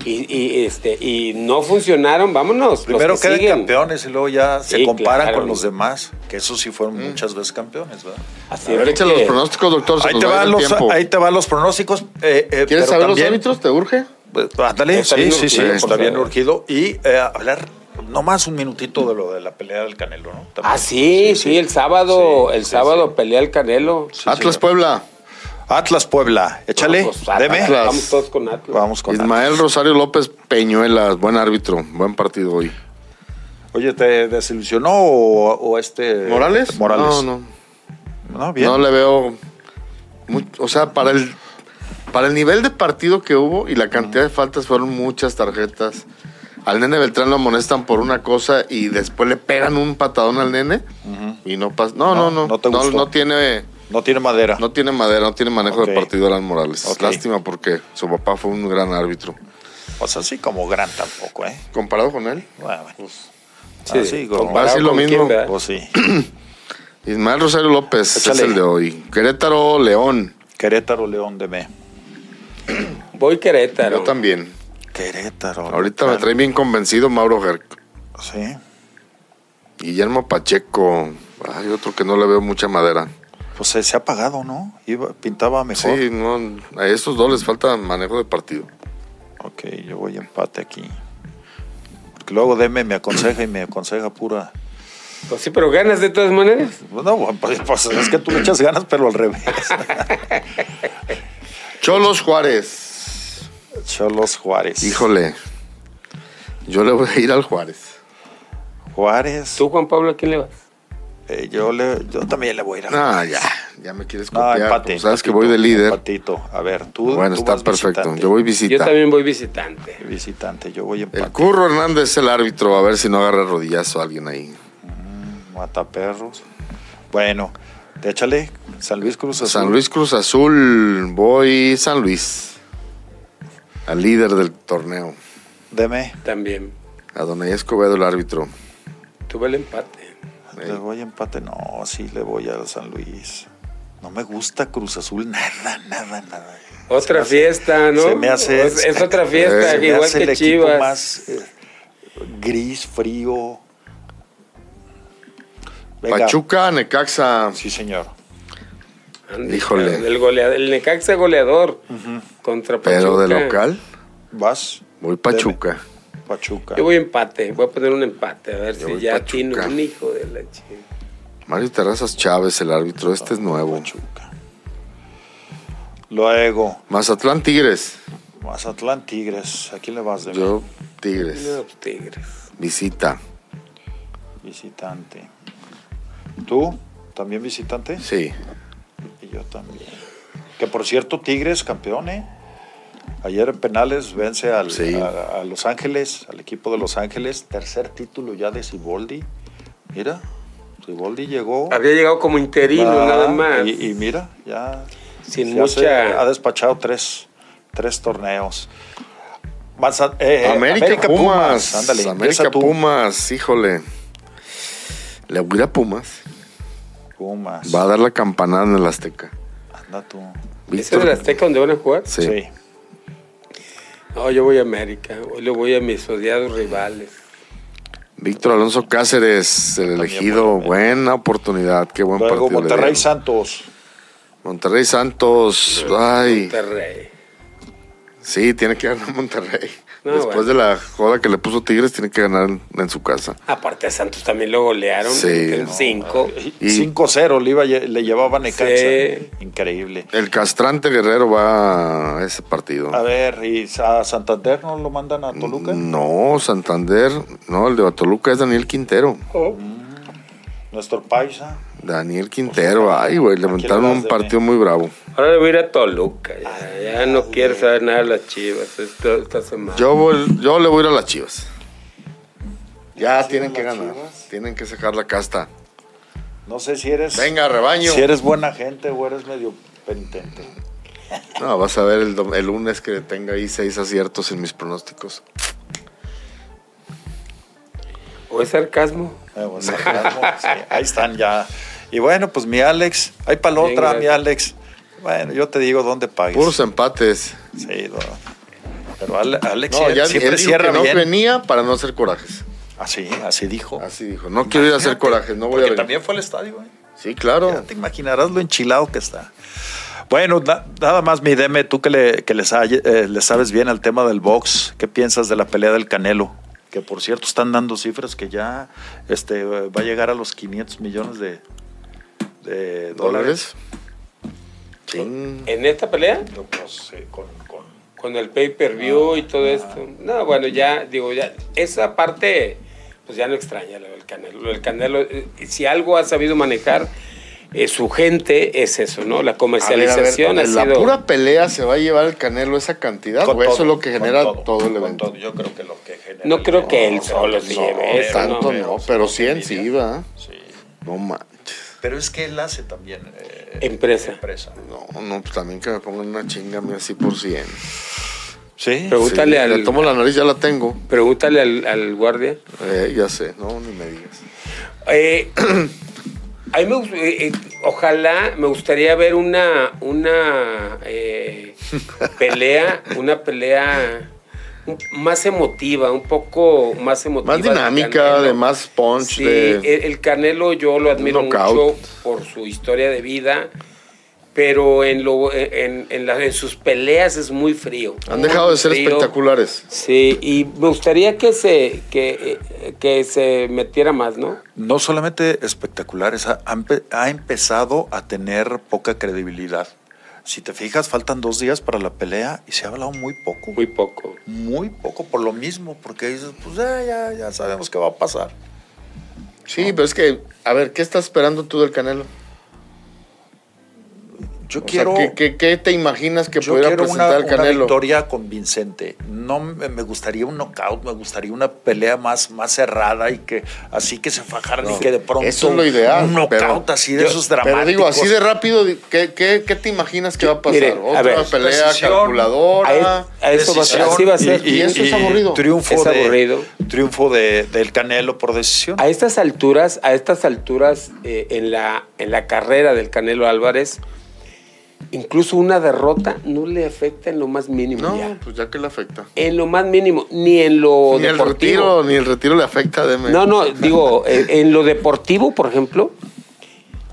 y, este y no funcionaron, vámonos. Primero quedan campeones y luego ya se comparan con los demás, que esos sí fueron mm. muchas veces campeones, ¿verdad? Así a ver, echa los pronósticos, doctor. Ahí te, van los, ahí te, van los, pronósticos. Eh, eh, ¿Quieres saber los árbitros? ¿Te urge? Pues, ándale, sí, sí, sí, está bien urgido. Y eh, hablar no más un minutito de lo de la pelea del Canelo, ¿no? ah, sí, sí, el sábado, el sábado pelea el Canelo. Atlas Puebla. Atlas Puebla, échale, pues, Vamos todos con Atlas. Vamos con Ismael Rosario López Peñuelas, buen árbitro, buen partido hoy. Oye, ¿te desilusionó o, este Morales? Morales. No, no. No, bien. No le veo o sea, para el para el nivel de partido que hubo y la cantidad de faltas fueron muchas tarjetas al nene Beltrán lo amonestan por una cosa y después le pegan un patadón al nene y no pasa. No, no, no. No, no, tiene. No tiene madera. No tiene madera, no tiene manejo de partido Alan Morales. Lástima porque su papá fue un gran árbitro. Pues así como gran tampoco, ¿eh? ¿Comparado con él? Bueno, pues. Sí, sí, comparado lo mismo. pues sí. Ismael Rosario López es el de hoy. Querétaro León. Querétaro León de B. Voy Querétaro. Yo también. Querétaro. Ahorita me trae bien convencido Mauro Gerc. Sí. Guillermo Pacheco. Hay otro que no le veo mucha madera. Pues se, ha apagado, ¿no? Iba, pintaba mejor. Sí, no, a estos dos les falta manejo de partido. Ok, yo voy empate aquí. Porque luego Deme me aconseja y me aconseja pura. Pues sí, pero ganas de todas maneras. No, pues, pues es que tú le echas ganas, pero al revés. Cholos Juárez. Cholos Juárez. Híjole. Yo le voy a ir al Juárez. Juárez. ¿Tú, Juan Pablo, a quién le vas? Eh, yo, le, yo también le voy a ir a Ah, ya. Ya me quieres No, copiar. empate. Sabes que voy de líder. Empatito. A ver, tú. Bueno, tú está vas perfecto. visitante. Yo voy Yo visita. también voy visitante. Visitante, yo voy El empate. Curro Hernández es el árbitro. A ver si no agarra rodillazo a alguien ahí. Mataperros. Bueno, échale. San Luis Cruz Azul. San Luis Cruz Azul. Voy San Luis. Al líder del torneo. Deme. También. A Don Escobedo, el árbitro. Tuve el empate. Le voy empate. No, sí, le voy a San Luis. No me gusta Cruz Azul nada, nada, nada. Otra fiesta, ¿no? se me hace- Es, es otra fiesta, Se me igual el que equipo Chivas. más eh, gris, frío. Venga. Pachuca, Necaxa. Sí, señor. Híjole. El, goleador, el Necaxa goleador contra Pachuca. Pero de local, Vas. voy Pachuca. Pachuca. Yo voy empate, voy a poner un empate, a ver Yo si ya Pachuca. tiene un hijo de la chica. Mario Terrazas Chávez, el árbitro. Este es nuevo. Pachuca. Luego, Mazatlán Tigres. Mazatlán Tigres. ¿A quién le vas de Yo, Tigres. No, Tigres. Visita. visitante? ¿Tú? ¿También visitante? Sí. Y yo también. Que por cierto, Tigres campeón, ¿eh? Ayer en penales vence al, Sí. a, a Los Ángeles, al equipo de Los Ángeles. Tercer título ya de Siboldi. Mira, Siboldi llegó. Había llegado como interino, Ah, nada más. Y, y mira, ya. Sin ya se mucha- ha despachado tres, tres torneos. Maza- eh, América, Pumas. Ándale, empieza América. Pumas, híjole. Le voy a Pumas. Pumas. Va a dar la campanada en el Azteca. Anda tú. ¿Ese es el Azteca donde van a jugar? Sí. Sí. No, yo voy a América. Hoy le voy a mis odiados rivales. Víctor Alonso Cáceres, el elegido. ver. Buena oportunidad. Qué buen Luego partido. Monterrey. Santos. Monterrey Santos. Ay. Monterrey. Sí, tiene que ganar Monterrey. No, Después bueno. de la joda que le puso Tigres, tiene que ganar en, su casa. Aparte a Santos también lo golearon. Sí. en No, cinco. Y- 5-0 le, iba, le llevaba Necaxa. Sí. Increíble. El castrante Guerrero va a ese partido. A ver, ¿y a Santander no lo mandan a Toluca? No, Santander, no, el de Toluca es Daniel Quintero. Nuestro paisa. Daniel Quintero, ay, güey, le ¿A quién montaron le vas un partido muy bravo. Ahora le voy a ir a Toluca. Ya, ya no quiero saber nada de las chivas esta, esta semana. Yo, voy- yo le voy a ir a las chivas. Ya tienen que ganar, Chivas? tienen que sacar la casta. No sé si eres. Venga, rebaño. Si eres buena gente o eres medio penitente. No, vas a ver el lunes que tenga ahí seis aciertos en mis pronósticos. ¿O es sarcasmo? Eh, sarcasmo, sí, ahí están ya. Y bueno, pues mi Alex, hay para la otra, mi Alex. Bueno, yo te digo dónde pagues. Puros empates. Sí, no. Pero Ale- Alex No, ya siempre él cierra que no bien. venía para no hacer corajes. Así, así dijo. Así dijo, no quiero ir a hacer corajes, no voy a porque venir. también fue al estadio, ¿eh? Sí, claro. Ya te imaginarás lo enchilado que está. Bueno, na- nada más, mi Deme, tú que, le, que le, sa- eh, le sabes bien al tema del box, ¿qué piensas de la pelea del Canelo? Que por cierto están dando cifras que ya este, va a llegar a los 500 millones de, de dólares. ¿En esta pelea? No, pues, eh, con- con- Con el pay-per-view y todo esto. No, bueno, ya, digo, ya, esa parte, pues ya no extraña lo del Canelo. Lo del Canelo, eh, si algo ha sabido manejar eh, su gente, es eso, ¿no? La A ver, a ver, comercialización ha la sido... pura pelea se va a llevar el Canelo esa cantidad, con o eso es lo que con genera todo, todo, el con evento. todo. Yo creo que lo que genera. No creo que él solo se no, lleve eso, tanto ¿no? no, pero sí en sí, va. Sí. No manches. Pero es que él hace también. eh, Empresa. empresa. No, no, pues también que me pongan una chinga a mí así por 100. Sí. Pregúntale Sí, al... Le tomo la nariz, ya la tengo. Pregúntale al, al guardia. Eh, ya sé, no, ni me digas. Eh, a mí me, eh, eh, ojalá me gustaría ver una una eh, pelea, una pelea un- más emotiva, un poco más emotiva. Más dinámica, de más punch, Sí, de... el, el Canelo yo lo admiro knockout. mucho por su historia de vida, pero en lo en, en, la- en sus peleas es muy frío. Han muy dejado de ser frío. espectaculares. Sí, y me gustaría que se que, eh, que se metiera más, ¿no? No solamente espectaculares, ha, ha empe- ha empezado a tener poca credibilidad. si te fijas, faltan dos días para la pelea y se ha hablado muy poco. Muy poco. Muy poco por lo mismo, porque dices, pues ya, ya, ya sabemos qué va a pasar. Sí, pero es que, a ver, ¿qué estás esperando tú del Canelo? Yo quiero. ¿qué, te imaginas que pudiera presentar el Canelo? Una victoria convincente. No me gustaría un knockout, me gustaría una pelea más, más cerrada y que así que se fajaran y que de pronto. Eso es lo ideal. Un knockout así de esos dramáticos. Pero digo, así de rápido, ¿qué, qué, qué te imaginas que va a pasar? ¿Otra pelea calculadora? A, eso va, así va a ser. Y, eso es aburrido. Triunfo, es aburrido. triunfo de, del Canelo por decisión. A estas alturas, a estas alturas eh, en, la, en la carrera del Canelo Álvarez incluso una derrota no le afecta en lo más mínimo. No, pues ya que le afecta. En lo más mínimo, ni en lo ni deportivo. El retiro, ni el retiro le afecta. Deme. No, no, digo, eh, en lo deportivo, por ejemplo,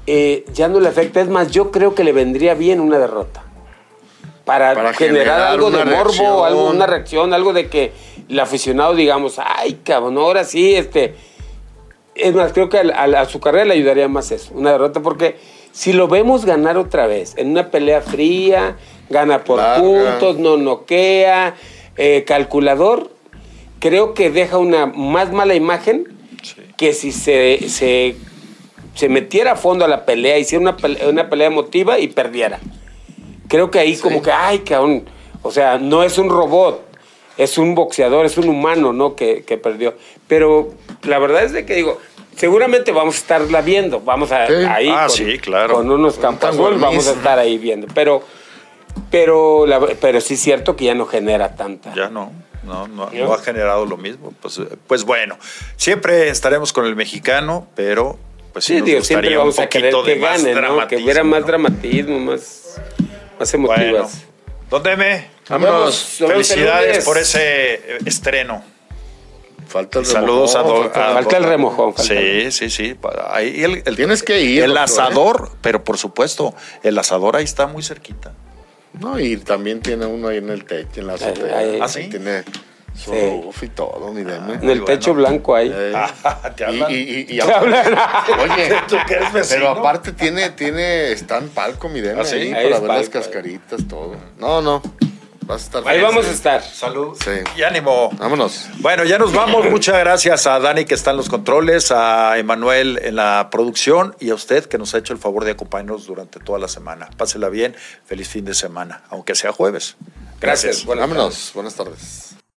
eh, ya no le afecta. Es más, yo creo que le vendría bien una derrota. Para, generar, algo de morbo, algo, una reacción, algo de que el aficionado digamos, ay, cabrón, ahora sí, este... Es más, creo que a su carrera le ayudaría más eso, una derrota, porque si lo vemos ganar otra vez, en una pelea fría, gana por puntos, no noquea, eh, calculador, creo que deja una más mala imagen que si se, se, metiera a fondo a la pelea, hiciera una pelea, una pelea emotiva y perdiera. Creo que ahí como que, ay, cabrón, o sea, no es un robot, es un boxeador, es un humano, ¿no? Que, que perdió. Pero la verdad es de que digo, seguramente vamos a estarla viendo. Vamos a ahí ah, con, sí, claro. con unos campos vamos a estar ahí viendo. Pero, pero, pero sí es cierto que ya no genera tanta. Ya no. No, no, ha generado lo mismo. Pues, pues bueno, siempre estaremos con el mexicano, pero pues sí, sí siempre vamos a querer que gane, ¿no? que hubiera más dramatismo, más, más emotivas. Bueno, don Deme, felicidades por ese estreno. Falta el Saludos remojón, a, Falta el remojón. sí, sí, sí. Ahí el, Tienes que ir. El asador, pero por supuesto, el asador ahí está muy cerquita. No, y también tiene uno ahí en el techo, en la azotea. ¿Ah, sí? Tiene su sí. y todo, mi deme. En el techo blanco ahí. ¿Te hablan? Y, y, y, ¿Te hablan? Oye, ¿tú que eres vecino? pero aparte tiene, tiene, está en palco, mi deme, ¿Ah, sí? ahí, Ahí para ver palco, las cascaritas, todo. No, no. Vas a estar Ahí feliz, vamos a eh. estar. Salud. Sí. Y ánimo. Vámonos. Bueno, ya nos vamos. Muchas gracias a Dani que está en los controles, a Emanuel en la producción y a usted que nos ha hecho el favor de acompañarnos durante toda la semana. Pásela bien, feliz fin de semana, aunque sea jueves. Gracias. Vámonos. Buenas tardes.